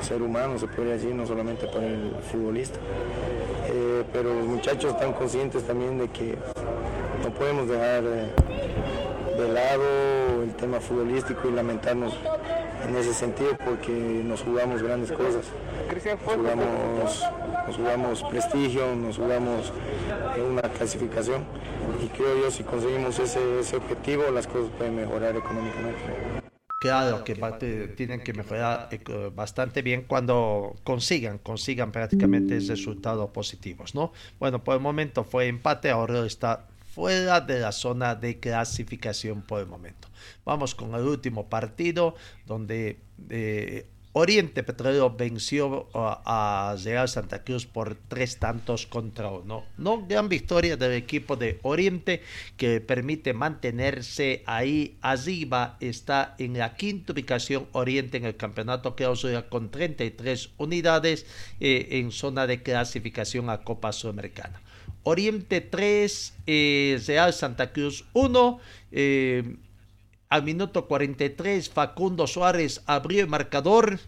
ser humano, se podría decir, no solamente para el futbolista. Eh, pero los muchachos están conscientes también de que no podemos dejar eh, de lado el tema futbolístico y lamentarnos en ese sentido porque nos jugamos grandes cosas. Nos jugamos, nos jugamos prestigio, nos jugamos eh, una clasificación y creo yo si conseguimos ese, ese objetivo las cosas pueden mejorar económicamente. Claro que tienen que mejorar eh, bastante bien cuando consigan, consigan prácticamente resultados positivos, ¿no? Bueno, por el momento fue empate, ahora está fuera de la zona de clasificación por el momento. Vamos con el último partido donde eh, Oriente Petrolero venció a, a Real Santa Cruz por tres tantos contra uno. No gran victoria del equipo de Oriente que permite mantenerse ahí arriba. Está en la quinta ubicación Oriente en el campeonato clausura con 33 unidades eh, en zona de clasificación a Copa Sudamericana. Oriente 3, eh, Real Santa Cruz 1. eh, al minuto 43, Facundo Suárez abrió el marcador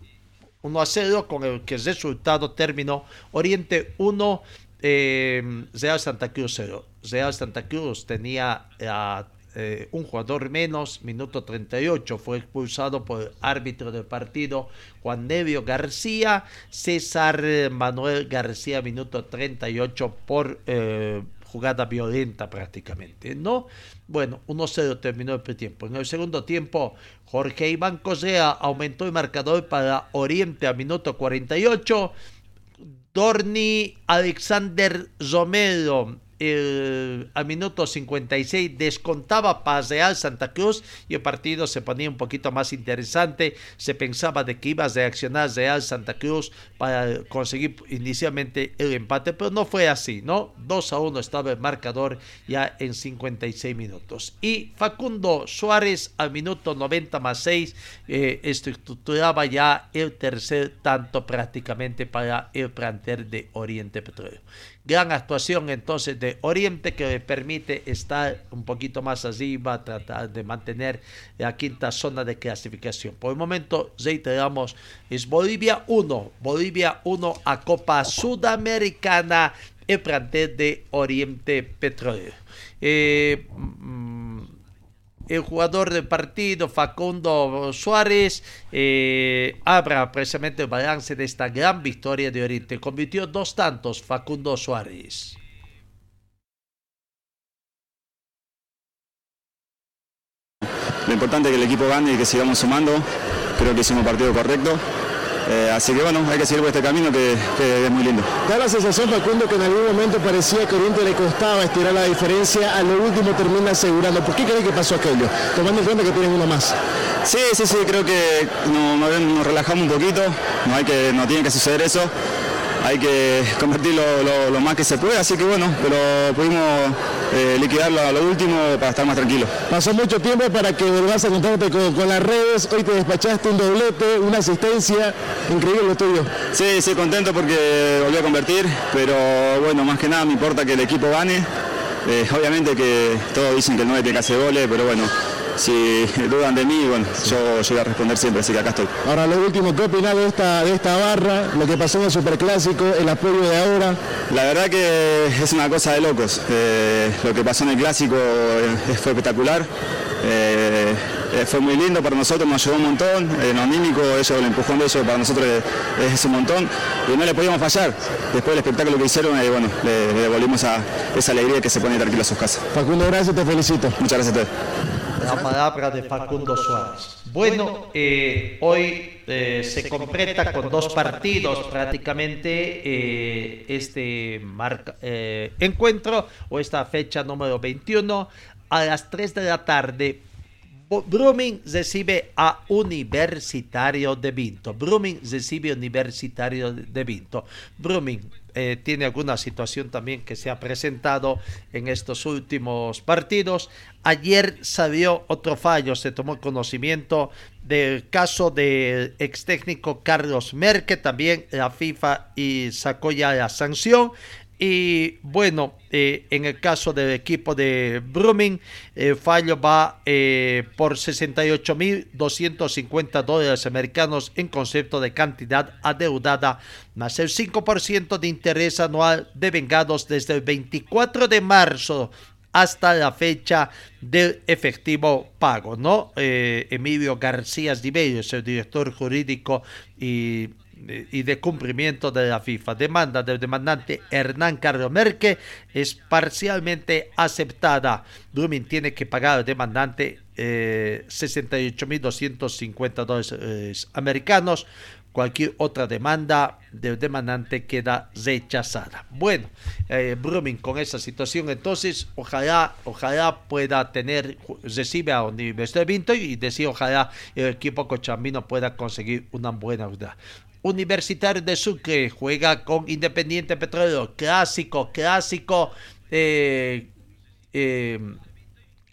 1 a 0, con el que el resultado terminó Oriente 1, eh, Real Santa Cruz 0. Real Santa Cruz tenía a, eh, un jugador menos, minuto 38, fue expulsado por el árbitro del partido Juan Nevio García, César Manuel García, minuto 38, por eh, jugada violenta prácticamente, ¿no? Bueno, 1-0 terminó el tiempo. En el segundo tiempo, Jorge Iván Correa aumentó el marcador para Oriente a minuto 48. Dorni Alexander Romero el, al minuto 56 descontaba para Real Santa Cruz y el partido se ponía un poquito más interesante. Se pensaba de que iba a reaccionar Real Santa Cruz para conseguir inicialmente el empate, pero no fue así, ¿no? 2 a 1 estaba el marcador ya en 56 minutos. Y Facundo Suárez al minuto 90 más 6 eh, estructuraba ya el tercer tanto prácticamente para el plantel de Oriente Petróleo. Gran actuación entonces de Oriente que permite estar un poquito más arriba, tratar de mantener la quinta zona de clasificación. Por el momento, reiteramos, es Bolivia 1, Bolivia 1 a Copa Sudamericana, el plantel de Oriente Petróleo. Eh, mm, el jugador del partido, Facundo Suárez, eh, abra precisamente el balance de esta gran victoria de Oriente. Convirtió dos tantos Facundo Suárez. Lo importante es que el equipo gane y que sigamos sumando. Creo que hicimos un partido correcto. Eh, así que bueno, hay que seguir por este camino que, que es muy lindo. Da la sensación, Facundo, que en algún momento parecía que Oriente le costaba estirar la diferencia, a lo último termina asegurando. ¿Por qué crees que pasó aquello? Tomando en cuenta que tienen uno más. Sí, sí, sí, creo que no- no- nos relajamos un poquito, no, hay que, no tiene que suceder eso, hay que convertir lo, lo- lo más que se puede, así que bueno, pero pudimos eh, liquidarlo a lo último para estar más tranquilos. Pasó mucho tiempo para que volvás a encontrarte con, con las redes, hoy te despachaste un doblete, una asistencia, increíble lo tuyo. Sí, sí, contento porque volví a convertir, pero bueno, más que nada me importa que el equipo gane. Eh, obviamente que todos dicen que el 9 tiene que hacer goles, pero bueno, si dudan de mí, bueno, yo, yo voy a responder siempre, así que acá estoy. Ahora lo último, ¿qué opinás de esta, de esta barra, lo que pasó en el Superclásico, el apoyo de ahora? La verdad que es una cosa de locos. Eh, lo que pasó en el clásico eh, fue espectacular. Eh, eh, fue muy lindo para nosotros, nos ayudó un montón. En lo anímico, ellos, el empujón de ellos para nosotros es, es un montón. Y no le podíamos fallar. Después del espectáculo que hicieron, eh, bueno, le, le devolvimos a esa alegría que se pone tranquilo a sus casas. Facundo, gracias, te felicito. Muchas gracias a ustedes. La palabra de Facundo Suárez. Bueno, eh, hoy eh, se completa con dos partidos prácticamente eh, este marca- encuentro o esta fecha número 21 a las 3 de la tarde. Brumming recibe a Universitario de Vinto. Brumming recibe a Universitario de de Vinto. Brumming eh, tiene alguna situación también que se ha presentado en estos últimos partidos. Ayer salió otro fallo, se tomó conocimiento del caso del ex técnico Carlos Merque, también la FIFA y sacó ya la sanción. Y bueno, eh, en el caso del equipo de Brumming, el fallo va eh, por 68.250 dólares americanos en concepto de cantidad adeudada, más el 5% de interés anual devengados desde el 24 de marzo hasta la fecha del efectivo pago, ¿no? Eh, Emilio García Diberio es el director jurídico y y de cumplimiento de la FIFA. Demanda del demandante Hernán Carlos Merque es parcialmente aceptada. Brumming tiene que pagar al demandante eh, 68.250 dólares americanos cualquier otra demanda del demandante queda rechazada. Bueno, eh, con esa situación, entonces ojalá, ojalá pueda tener, recibe a Universidad de Vinto y decir ojalá el equipo cochambino pueda conseguir una buena. Universitario de Sucre juega con Independiente Petróleo, clásico, clásico, eh, eh,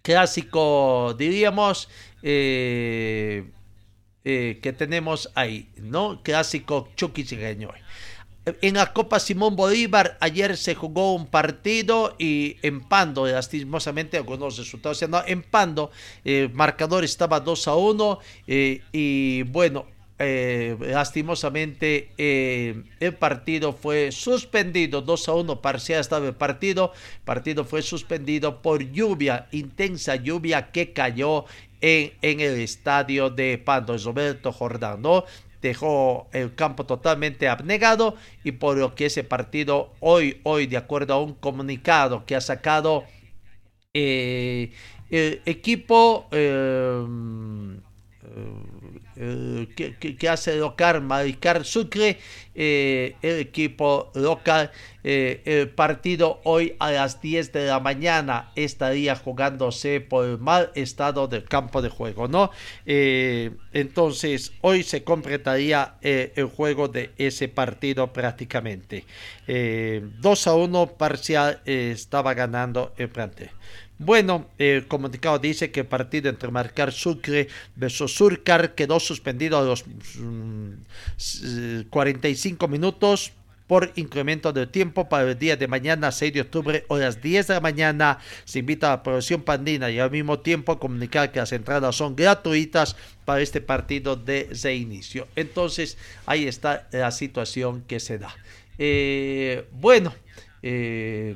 clásico, diríamos, eh, que tenemos ahí, ¿no? Clásico chuquisireño. En la Copa Simón Bolívar ayer se jugó un partido y en Pando, lastimosamente algunos resultados, en Pando el marcador estaba 2 a 1 eh, y bueno, eh, lastimosamente eh, el partido fue suspendido 2 a 1 parcial estaba el partido. Partido fue suspendido por lluvia intensa lluvia que cayó en, en el estadio de Pando. Roberto Jordán dejó el campo totalmente abnegado y por lo que ese partido hoy hoy de acuerdo a un comunicado que ha sacado eh, el equipo que, que, que, hace local Maricar Sucre, eh, el equipo local. Eh, el partido hoy a las 10 de la mañana estaría jugándose por el mal estado del campo de juego, ¿no? entonces, hoy se completaría el juego de ese partido prácticamente. 2 a 1 parcial estaba ganando el plantel. Bueno, el comunicado dice que el partido entre Marcar Sucre versus Surcar quedó suspendido a los 45 mm, minutos por incremento de tiempo para el día de mañana, 6 de octubre, a las 10 de la mañana. Se invita a la población pandina y al mismo tiempo comunicar que las entradas son gratuitas para este partido de inicio. Entonces, ahí está la situación que se da. Eh, bueno, eh,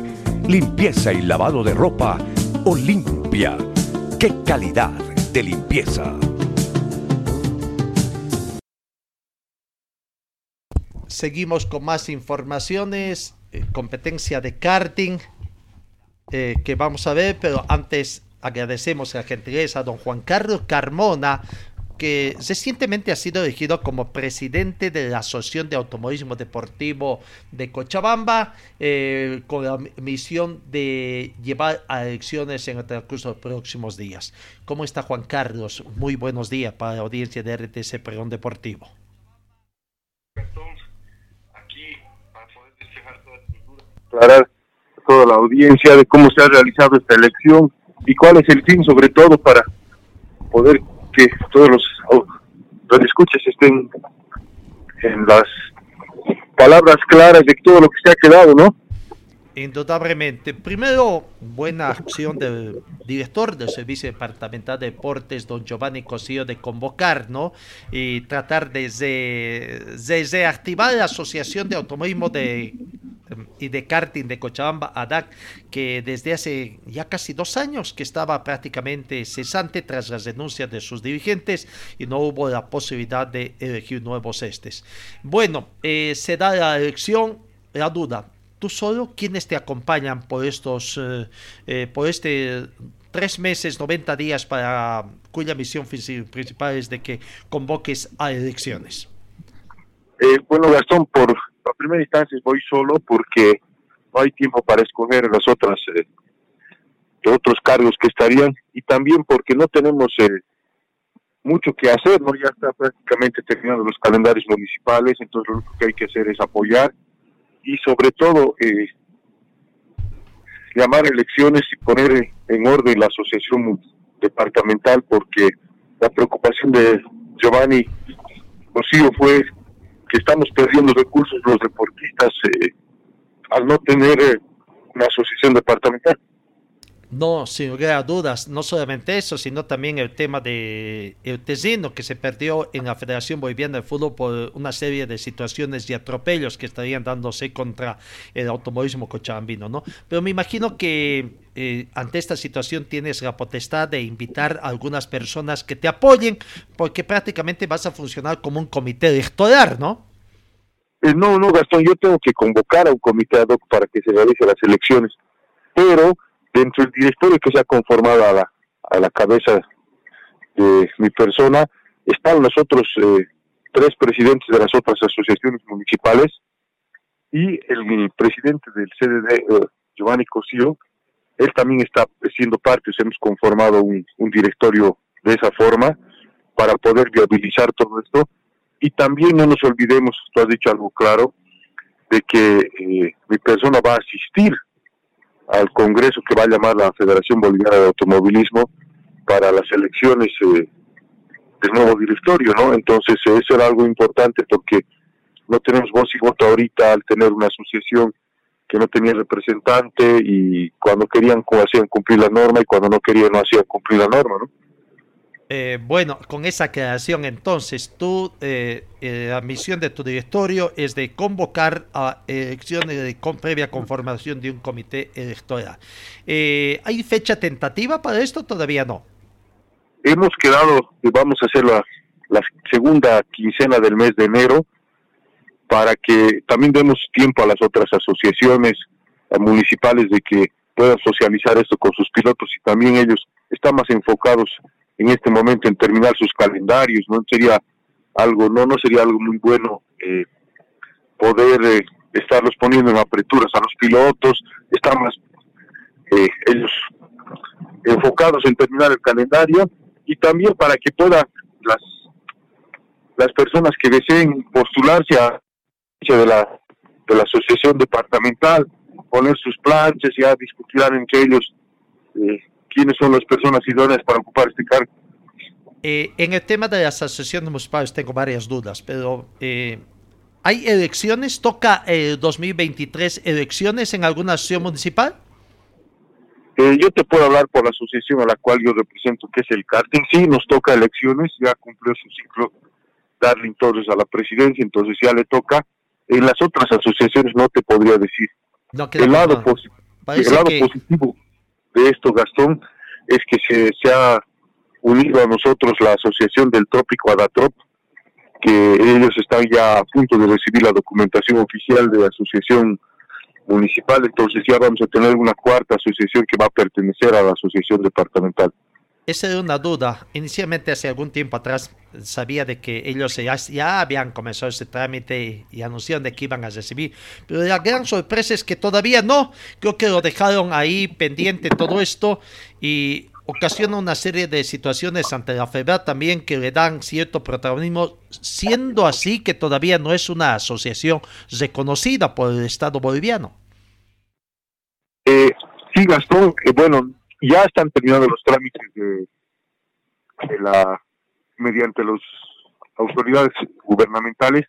limpieza y lavado de ropa Olimpia. ¡Qué calidad de limpieza! Seguimos con más informaciones, eh, competencia de karting eh, que vamos a ver, pero antes agradecemos la gentileza a don Juan Carlos Carmona, que recientemente ha sido elegido como presidente de la Asociación de Automovilismo Deportivo de Cochabamba, eh, con la misión de llevar a elecciones en el transcurso de los próximos días. ¿Cómo está Juan Carlos? Muy buenos días para la audiencia de RTC Pregón Deportivo. Aquí, para poder despejar toda toda la audiencia de cómo se ha realizado esta elección y cuál es el fin, sobre todo, para poder que todos los escuches estén en las palabras claras de todo lo que se ha quedado, ¿no? Indudablemente. Primero, buena acción del director del Servicio Departamental de Deportes, don Giovanni Cosillo, de convocar, ¿no? Y tratar de, de, de activar la Asociación de Automovilismo de y de karting de Cochabamba, ADAC, que desde hace ya casi dos años que estaba prácticamente cesante tras las denuncias de sus dirigentes y no hubo la posibilidad de elegir nuevos estes. Bueno, eh, se da la elección, la duda, ¿tú solo? ¿Quiénes te acompañan por estos, eh, eh, por este tres meses, 90 días para cuya misión principal es de que convoques a elecciones? bueno, Gastón, por a primera instancia voy solo porque no hay tiempo para escoger las otras eh, otros cargos que estarían y también porque no tenemos eh, mucho que hacer, no ya está prácticamente terminando los calendarios municipales, entonces lo único que hay que hacer es apoyar y sobre todo eh, llamar elecciones y poner en orden la asociación departamental porque la preocupación de Giovanni Rocío fue que estamos perdiendo recursos los deportistas eh, al no tener eh, una asociación departamental. No, sin lugar a dudas, no solamente eso, sino también el tema de el que se perdió en la Federación Boliviana de Fútbol por una serie de situaciones y atropellos que estarían dándose contra el automovilismo cochabambino, ¿no? Pero me imagino que eh, ante esta situación tienes la potestad de invitar a algunas personas que te apoyen, porque prácticamente vas a funcionar como un comité electoral, ¿no? Eh, no, no, Gastón, yo tengo que convocar a un comité para que se realicen las elecciones, pero dentro del directorio que se ha conformado a la, cabeza de mi persona, están los otros eh, tres presidentes de las otras asociaciones municipales y el, presidente del CDD, eh, Giovanni Cosío, él también está siendo parte, hemos conformado un, directorio de esa forma para poder viabilizar todo esto. Y también no nos olvidemos, tú has dicho algo claro, de que eh, mi persona va a asistir al Congreso que va a llamar la Federación Boliviana de Automovilismo para las elecciones eh, del nuevo directorio, ¿no? Entonces eh, eso era algo importante porque no tenemos voz y voto ahorita al tener una asociación que no tenía representante y cuando querían hacían cumplir la norma y cuando no querían no hacían cumplir la norma, ¿no? Eh, bueno, con esa creación entonces, tú, eh, eh, la misión de tu directorio es de convocar a elecciones de con, previa conformación de un comité electoral. ¿Hay fecha tentativa para esto? Todavía no. Hemos quedado, vamos a hacer la segunda quincena del mes de enero para que también demos tiempo a las otras asociaciones municipales de que puedan socializar esto con sus pilotos y también ellos están más enfocados en este momento en terminar sus calendarios, no sería algo, no, no sería algo muy bueno eh, poder eh, estarlos poniendo en apreturas a los pilotos, están más eh, ellos enfocados en terminar el calendario y también para que puedan las las personas que deseen postularse a la de la asociación departamental poner sus planches y a discutirán entre ellos eh, quiénes son las personas idóneas para ocupar este cargo. Eh, en el tema de las asociaciones municipales tengo varias dudas, pero eh, ¿hay elecciones? ¿Toca el 2023 elecciones en alguna asociación municipal? Eh, yo te puedo hablar por la asociación a la cual yo represento, que es el karting. Sí, nos toca elecciones, ya cumplió su ciclo darle Torres a la presidencia, entonces ya le toca. En las otras asociaciones no te podría decir. el lado, el lado positivo de esto, Gastón, es que se, ha unido a nosotros la Asociación del Trópico Adatrop, que ellos están ya a punto de recibir la documentación oficial de la Asociación Municipal, entonces ya vamos a tener una cuarta asociación que va a pertenecer a la Asociación Departamental. Esa es una duda. Inicialmente, hace algún tiempo atrás, sabía de que ellos ya, ya, habían comenzado ese trámite y anunciaron de que iban a recibir. Pero la gran sorpresa es que todavía no. Creo que lo dejaron ahí pendiente todo esto y ocasiona una serie de situaciones ante la FEBA también que le dan cierto protagonismo, siendo así que todavía no es una asociación reconocida por el Estado boliviano. Eh, sí, Gastón, eh, bueno, ya están terminados los trámites de, la mediante las autoridades gubernamentales,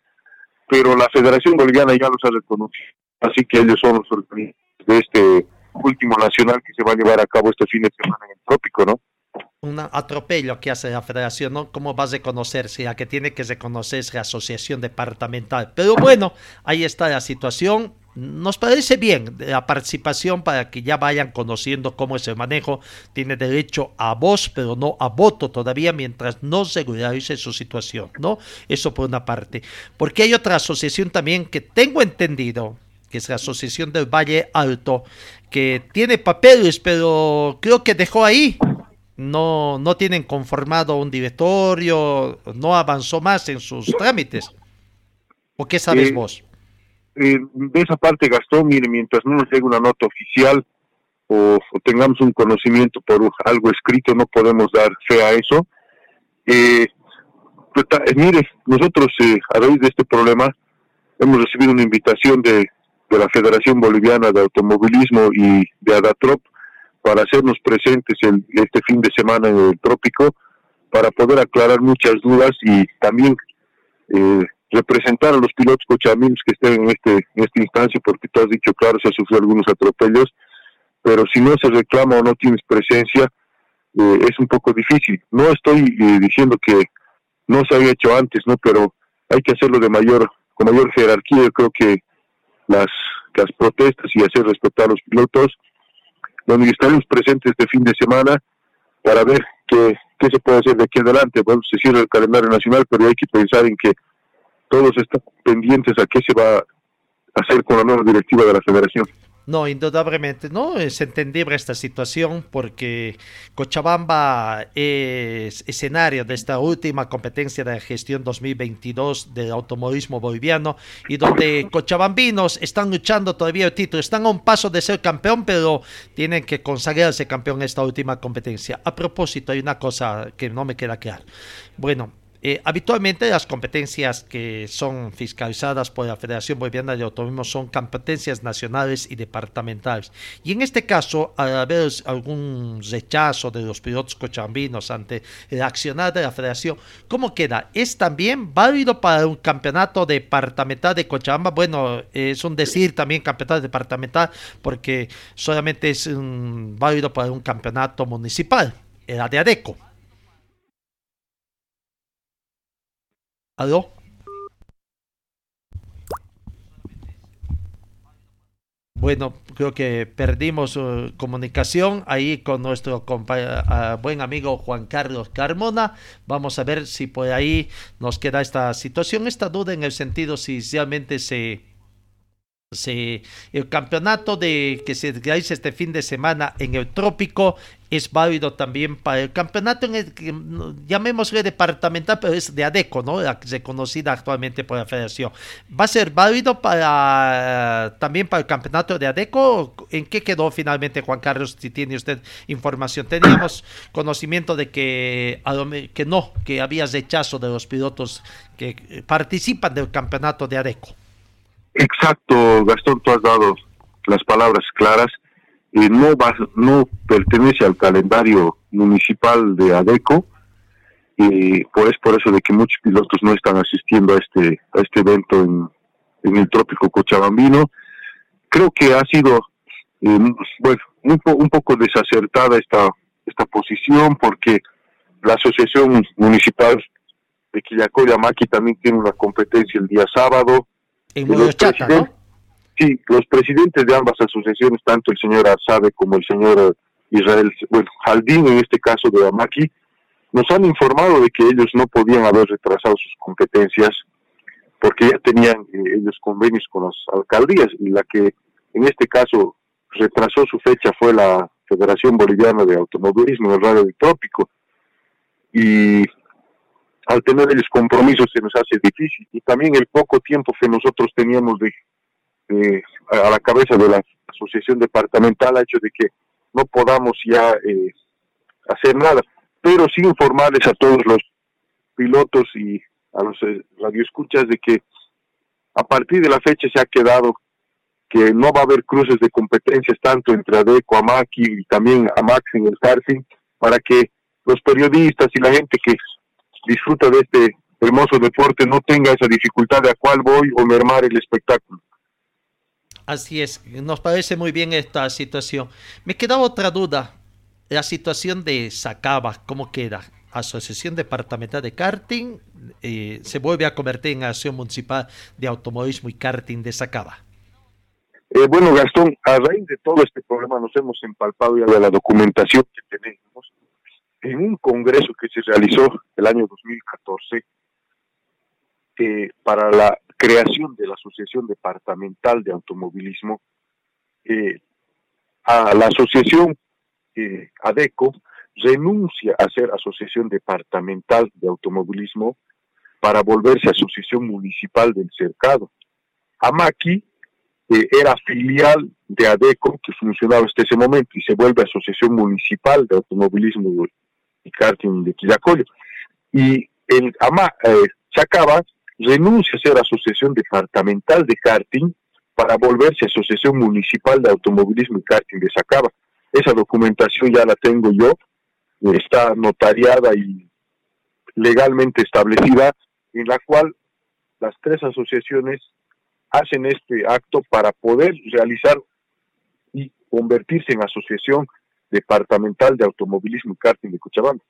pero la Federación Boliviana ya los ha reconocido, así que ellos son los de este último nacional que se va a llevar a cabo este fin de semana en el trópico, ¿no? Un atropello que hace la federación, ¿no? ¿Cómo vas a reconocerse? La que tiene que reconocerse la asociación departamental. Pero bueno, ahí está la situación. Nos parece bien la participación para que ya vayan conociendo cómo es el manejo. Tiene derecho a voz, pero no a voto todavía mientras no se regularice su situación, ¿no? Eso por una parte. Porque hay otra asociación también que tengo entendido, que es la Asociación del Valle Alto, que tiene papeles, pero creo que dejó ahí. No, no tienen conformado un directorio, no avanzó más en sus trámites. ¿O qué sabes eh, vos? Eh, de esa parte, Gastón, mire, mientras no nos llegue una nota oficial o, tengamos un conocimiento por algo escrito, no podemos dar fe a eso. Eh, pues, mire, nosotros a raíz de este problema hemos recibido una invitación de de la Federación Boliviana de Automovilismo y de Adatrop para hacernos presentes el, este fin de semana en el trópico para poder aclarar muchas dudas y también eh, representar a los pilotos cochabambinos que estén en este en esta instancia, porque tú has dicho, claro, se ha sufrido algunos atropellos, pero si no se reclama o no tienes presencia, eh, es un poco difícil. No estoy eh, diciendo que no se había hecho antes, ¿no? Pero hay que hacerlo de mayor, con mayor jerarquía. Yo creo que las, las protestas y hacer respetar a los pilotos, donde estaremos presentes este fin de semana para ver qué, qué se puede hacer de aquí adelante. Bueno, se cierra el calendario nacional, pero hay que pensar en que todos están pendientes a qué se va a hacer con la nueva directiva de la federación. No, indudablemente, no es entendible esta situación porque Cochabamba es escenario de esta última competencia de gestión 2022 del automovilismo boliviano y donde cochabambinos están luchando todavía el título, están a un paso de ser campeón, pero tienen que consagrarse campeón en esta última competencia. A propósito, hay una cosa que no me queda claro. Bueno, eh, habitualmente las competencias que son fiscalizadas por la Federación Boliviana de Automovilismo son competencias nacionales y departamentales. Y en este caso, al haber algún rechazo de los pilotos cochabambinos ante el accionar de la Federación, ¿cómo queda? ¿Es también válido para un campeonato departamental de Cochabamba? Bueno, es un decir también campeonato departamental porque solamente es válido para un campeonato municipal, la de ADECO. ¿Aló? Bueno, creo que perdimos uh, comunicación ahí con nuestro buen amigo Juan Carlos Carmona. Vamos a ver si por ahí nos queda esta situación, esta duda en el sentido si realmente se el campeonato de que se realiza este fin de semana en el trópico es válido también para el campeonato en el que llamémosle departamental, pero es de ADECO, ¿no? reconocida actualmente por la federación. ¿Va a ser válido para también para el campeonato de ADECO? ¿En qué quedó finalmente Juan Carlos? Si tiene usted información. Teníamos conocimiento de que, que no, que había rechazo de los pilotos que participan del campeonato de ADECO. Exacto, Gastón, tú has dado las palabras claras. y no, va, no pertenece al calendario municipal de ADECO, y pues es por eso de que muchos pilotos no están asistiendo a este, a este evento en, en el trópico cochabambino. Creo que ha sido eh, bueno, un, un poco desacertada esta, esta posición porque la Asociación Municipal de Quillacoya-Maqui también tiene una competencia el día sábado en los Sí, los presidentes de ambas asociaciones, tanto el señor Arzabe como el señor Israel, bueno, Jaldín en este caso de Amaki, nos han informado de que ellos no podían haber retrasado sus competencias porque ya tenían eh, ellos convenios con las alcaldías y la que en este caso retrasó su fecha fue la Federación Boliviana de Automovilismo en el Radio Trópico. Y al tener ellos compromisos se nos hace difícil. Y también el poco tiempo que nosotros teníamos de, a la cabeza de la asociación departamental ha hecho de que no podamos ya eh, hacer nada, pero sí informarles a todos los pilotos y a los eh, radioescuchas de que a partir de la fecha se ha quedado que no va a haber cruces de competencias tanto entre ADECO, AMACI y también AMAX en el karting para que los periodistas y la gente que disfruta de este hermoso deporte no tenga esa dificultad de a cuál voy o mermar el espectáculo. Así es, nos parece muy bien esta situación. Me queda otra duda, la situación de Sacaba, ¿cómo queda? Asociación Departamental de Karting eh, se vuelve a convertir en Asociación Municipal de Automovilismo y Karting de Sacaba. Eh, bueno, Gastón, a raíz de todo este problema nos hemos empalpado ya de la documentación que tenemos en un congreso que se realizó el año 2014 eh, para la creación de la Asociación Departamental de Automovilismo, eh, la asociación eh, ADECO renuncia a ser Asociación Departamental de Automovilismo para volverse Asociación Municipal del Cercado. AMAQui era filial de ADECO que funcionaba hasta ese momento y se vuelve Asociación Municipal de Automovilismo y karting de Quillacoyo. Y el AMA, eh, Chacaba renuncia a ser asociación departamental de karting para volverse asociación municipal de automovilismo y karting de Sacaba. Esa documentación ya la tengo yo, está notariada y legalmente establecida, en la cual las tres asociaciones hacen este acto para poder realizar y convertirse en asociación departamental de automovilismo y karting de Cochabamba.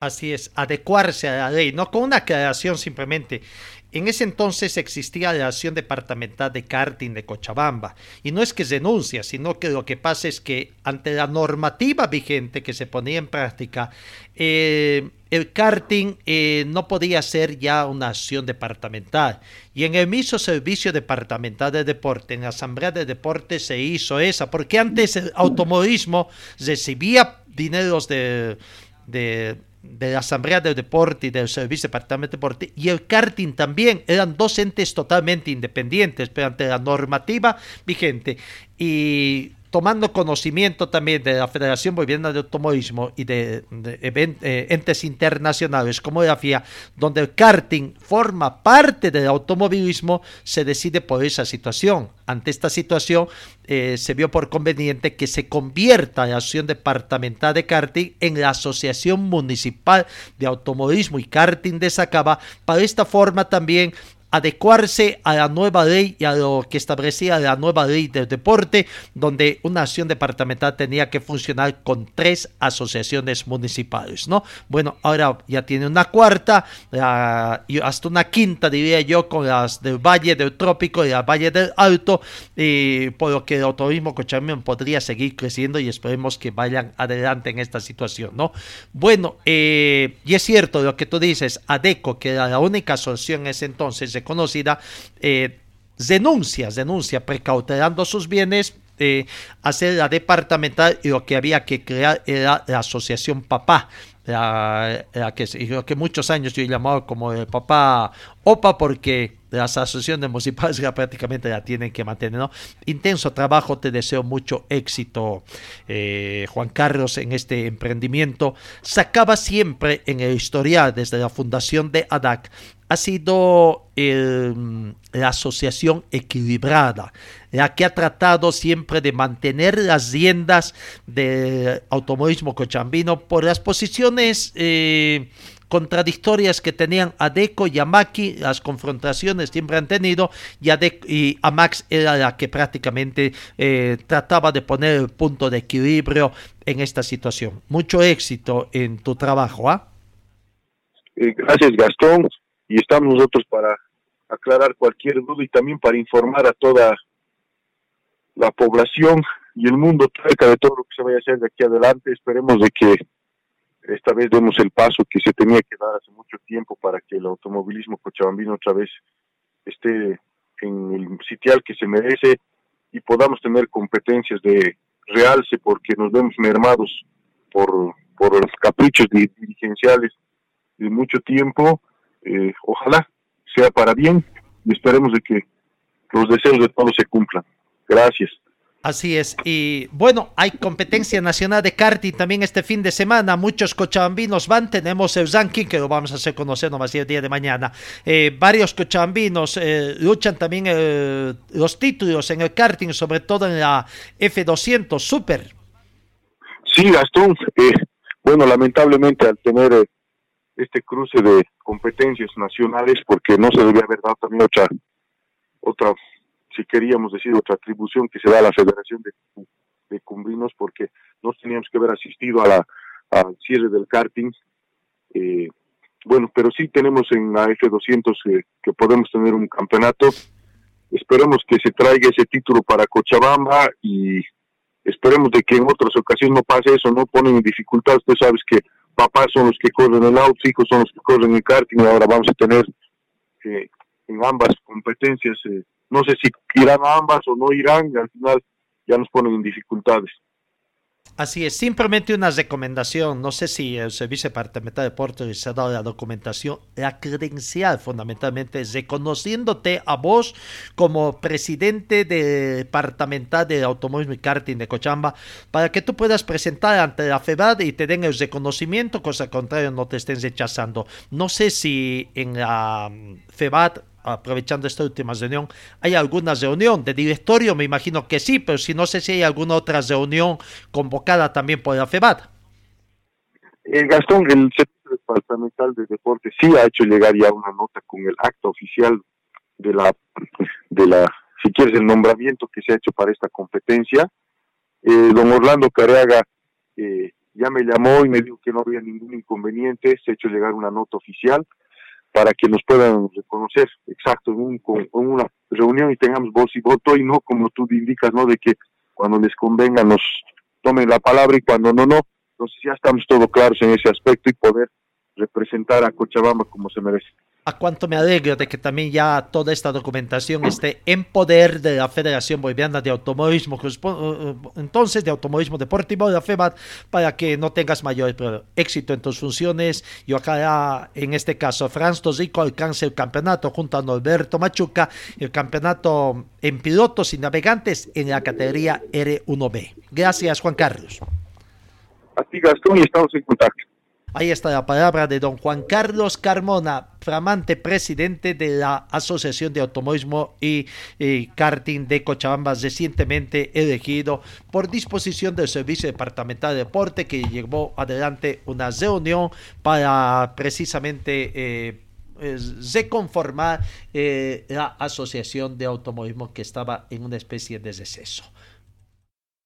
Así es, adecuarse a la ley, no con una aclaración simplemente. En ese entonces existía la Asociación Departamental de Karting de Cochabamba. Y no es que denuncia, sino que lo que pasa es que ante la normativa vigente que se ponía en práctica, eh, el karting eh, no podía ser ya una acción departamental. Y en el mismo Servicio Departamental de Deporte, en la Asamblea de Deporte se hizo esa, porque antes el automovilismo recibía dineros de de la Asamblea del Deporte y del Servicio Departamento de Deporte y el karting también eran dos entes totalmente independientes, pero ante la normativa vigente y tomando conocimiento también de la Federación Boliviana de Automovilismo y de, eh, entes internacionales como la FIA, donde el karting forma parte del automovilismo, se decide por esa situación. Ante esta situación, eh, se vio por conveniente que se convierta la Asociación Departamental de Karting en la Asociación Municipal de Automovilismo y Karting de Sacaba, para esta forma también adecuarse a la nueva ley y a lo que establecía la nueva ley del deporte, donde una acción departamental tenía que funcionar con tres asociaciones municipales, ¿no? Bueno, ahora ya tiene una cuarta y hasta una quinta, diría yo, con las del Valle del Trópico y la Valle del Alto, y por lo que el autorismo cochabambino podría seguir creciendo y esperemos que vayan adelante en esta situación, ¿no? Bueno, eh, y es cierto lo que tú dices, ADECO, que era la única asociación en ese entonces, conocida, eh, denuncia, denuncia, precautelando sus bienes, eh, hacer la departamental y lo que había que crear era la asociación papá, la, que, que muchos años yo he llamado como el papá OPA porque las asociaciones municipales ya prácticamente la tienen que mantener. Intenso trabajo, te deseo mucho éxito, eh, Juan Carlos, en este emprendimiento. Sacaba siempre en el historial desde la fundación de ADAC ha sido la asociación equilibrada, la que ha tratado siempre de mantener las riendas del automovilismo cochambino por las posiciones eh, contradictorias que tenían Adeco y Amaki, las confrontaciones siempre han tenido, y, y Amax era la que prácticamente eh, trataba de poner el punto de equilibrio en esta situación. Mucho éxito en tu trabajo. ¿ah? Eh, gracias Gastón y estamos nosotros para aclarar cualquier duda y también para informar a toda la población y el mundo acerca de todo lo que se vaya a hacer de aquí adelante. Esperemos de que esta vez demos el paso que se tenía que dar hace mucho tiempo para que el automovilismo cochabambino otra vez esté en el sitial que se merece y podamos tener competencias de realce porque nos vemos mermados por, por los caprichos dirigenciales de mucho tiempo eh, ojalá sea para bien y esperemos de que los deseos de todos se cumplan. Gracias. Así es. Y bueno, hay competencia nacional de karting también este fin de semana. Muchos cochabambinos van. Tenemos el ranking que lo vamos a hacer conocer nomás el día de mañana. Eh, varios cochabambinos eh, luchan también los títulos en el karting, sobre todo en la F200 Super. Sí, Gastón. bueno, lamentablemente al tener este cruce de competencias nacionales porque no se debía haber dado también otra, otra, si queríamos decir, otra atribución que se da a la Federación de, de Cumbrinos porque no teníamos que haber asistido a la, al cierre del karting. Eh, bueno, pero sí tenemos en la F200 eh, que podemos tener un campeonato. Esperemos que se traiga ese título para Cochabamba y esperemos de que en otras ocasiones no pase eso, no ponen en dificultad. Usted sabes que papás son los que corren el auto, hijos son los que corren el karting, y ahora vamos a tener eh, en ambas competencias, eh, no sé si irán a ambas o no irán, y al final ya nos ponen en dificultades. Así es, simplemente una recomendación. No sé si el Servicio Departamental de Deportes les ha dado la documentación. La credencial, fundamentalmente, reconociéndote a vos como presidente departamental de Automóviles y Karting de Cochamba para que tú puedas presentar ante la FEBAD y te den el reconocimiento, cosa contraria no te estén rechazando. No sé si en la FEBAD aprovechando esta última reunión, ¿hay alguna reunión de directorio? Me imagino que sí, pero si no sé si hay alguna otra reunión convocada también por la FEBAT. Eh, Gastón, el de departamental de deporte sí ha hecho llegar ya una nota con el acto oficial de la, de la, si quieres, el nombramiento que se ha hecho para esta competencia. Eh, don Orlando Careaga eh, ya me llamó y me dijo que no había ningún inconveniente, se ha hecho llegar una nota oficial para que nos puedan reconocer exacto en, un, en una reunión y tengamos voz y voto y no como tú indicas, ¿no? De que cuando les convenga nos tomen la palabra y cuando no, no. Entonces ya estamos todos claros en ese aspecto y poder representar a Cochabamba como se merece a cuánto me alegro de que también ya toda esta documentación esté en poder de la Federación Boliviana de Automovilismo, eh, eh, entonces de Automovilismo Deportivo de la FEMAT, para que no tengas mayor éxito en tus funciones. Y ojalá, en este caso, Franz Tosico alcance el campeonato junto a Norberto Machuca, el campeonato en pilotos y navegantes en la categoría R1B. Gracias, Juan Carlos. A ti, Gastón, y estamos en contacto. Ahí está la palabra de don Juan Carlos Carmona, flamante presidente de la Asociación de Automovilismo y, Karting de Cochabamba, recientemente elegido por disposición del Servicio Departamental de Deporte, que llevó adelante una reunión para precisamente eh, reconformar eh, la Asociación de Automovilismo que estaba en una especie de receso.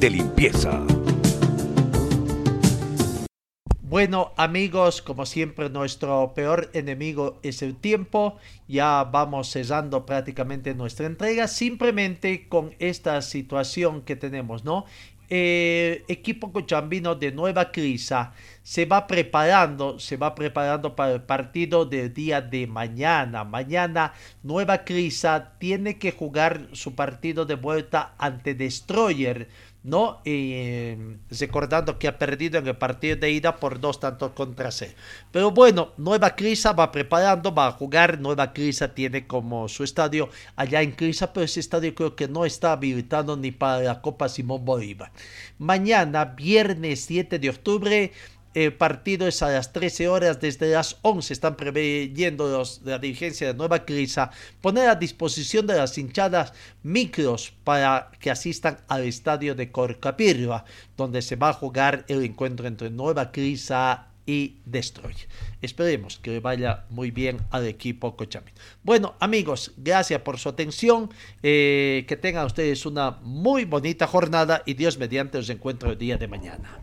De limpieza. Bueno amigos, como siempre nuestro peor enemigo es el tiempo. Ya vamos cesando prácticamente nuestra entrega simplemente con esta situación que tenemos, ¿no? Eh, equipo cochambino de Nueva Crisa se va preparando, se va preparando para el partido del día de mañana. Mañana Nueva Crisa tiene que jugar su partido de vuelta ante Destroyer ¿no? Eh, recordando que ha perdido en el partido de ida por dos tantos contra C. Pero bueno, Nueva Crisa va preparando, va a jugar. Nueva Crisa tiene como su estadio allá en Crisa, pero ese estadio creo que no está habilitado ni para la Copa Simón Bolívar. Mañana, viernes 7 de octubre, el partido es a las 13 horas, desde las 11 están preveyendo la dirigencia de Nueva Crisa poner a disposición de las hinchadas micros para que asistan al estadio de Corcapirva, donde se va a jugar el encuentro entre Nueva Crisa y Destroy. Esperemos que vaya muy bien al equipo Cochamín. Bueno, amigos, gracias por su atención. Eh, que tengan ustedes una muy bonita jornada y Dios mediante os encuentro el día de mañana.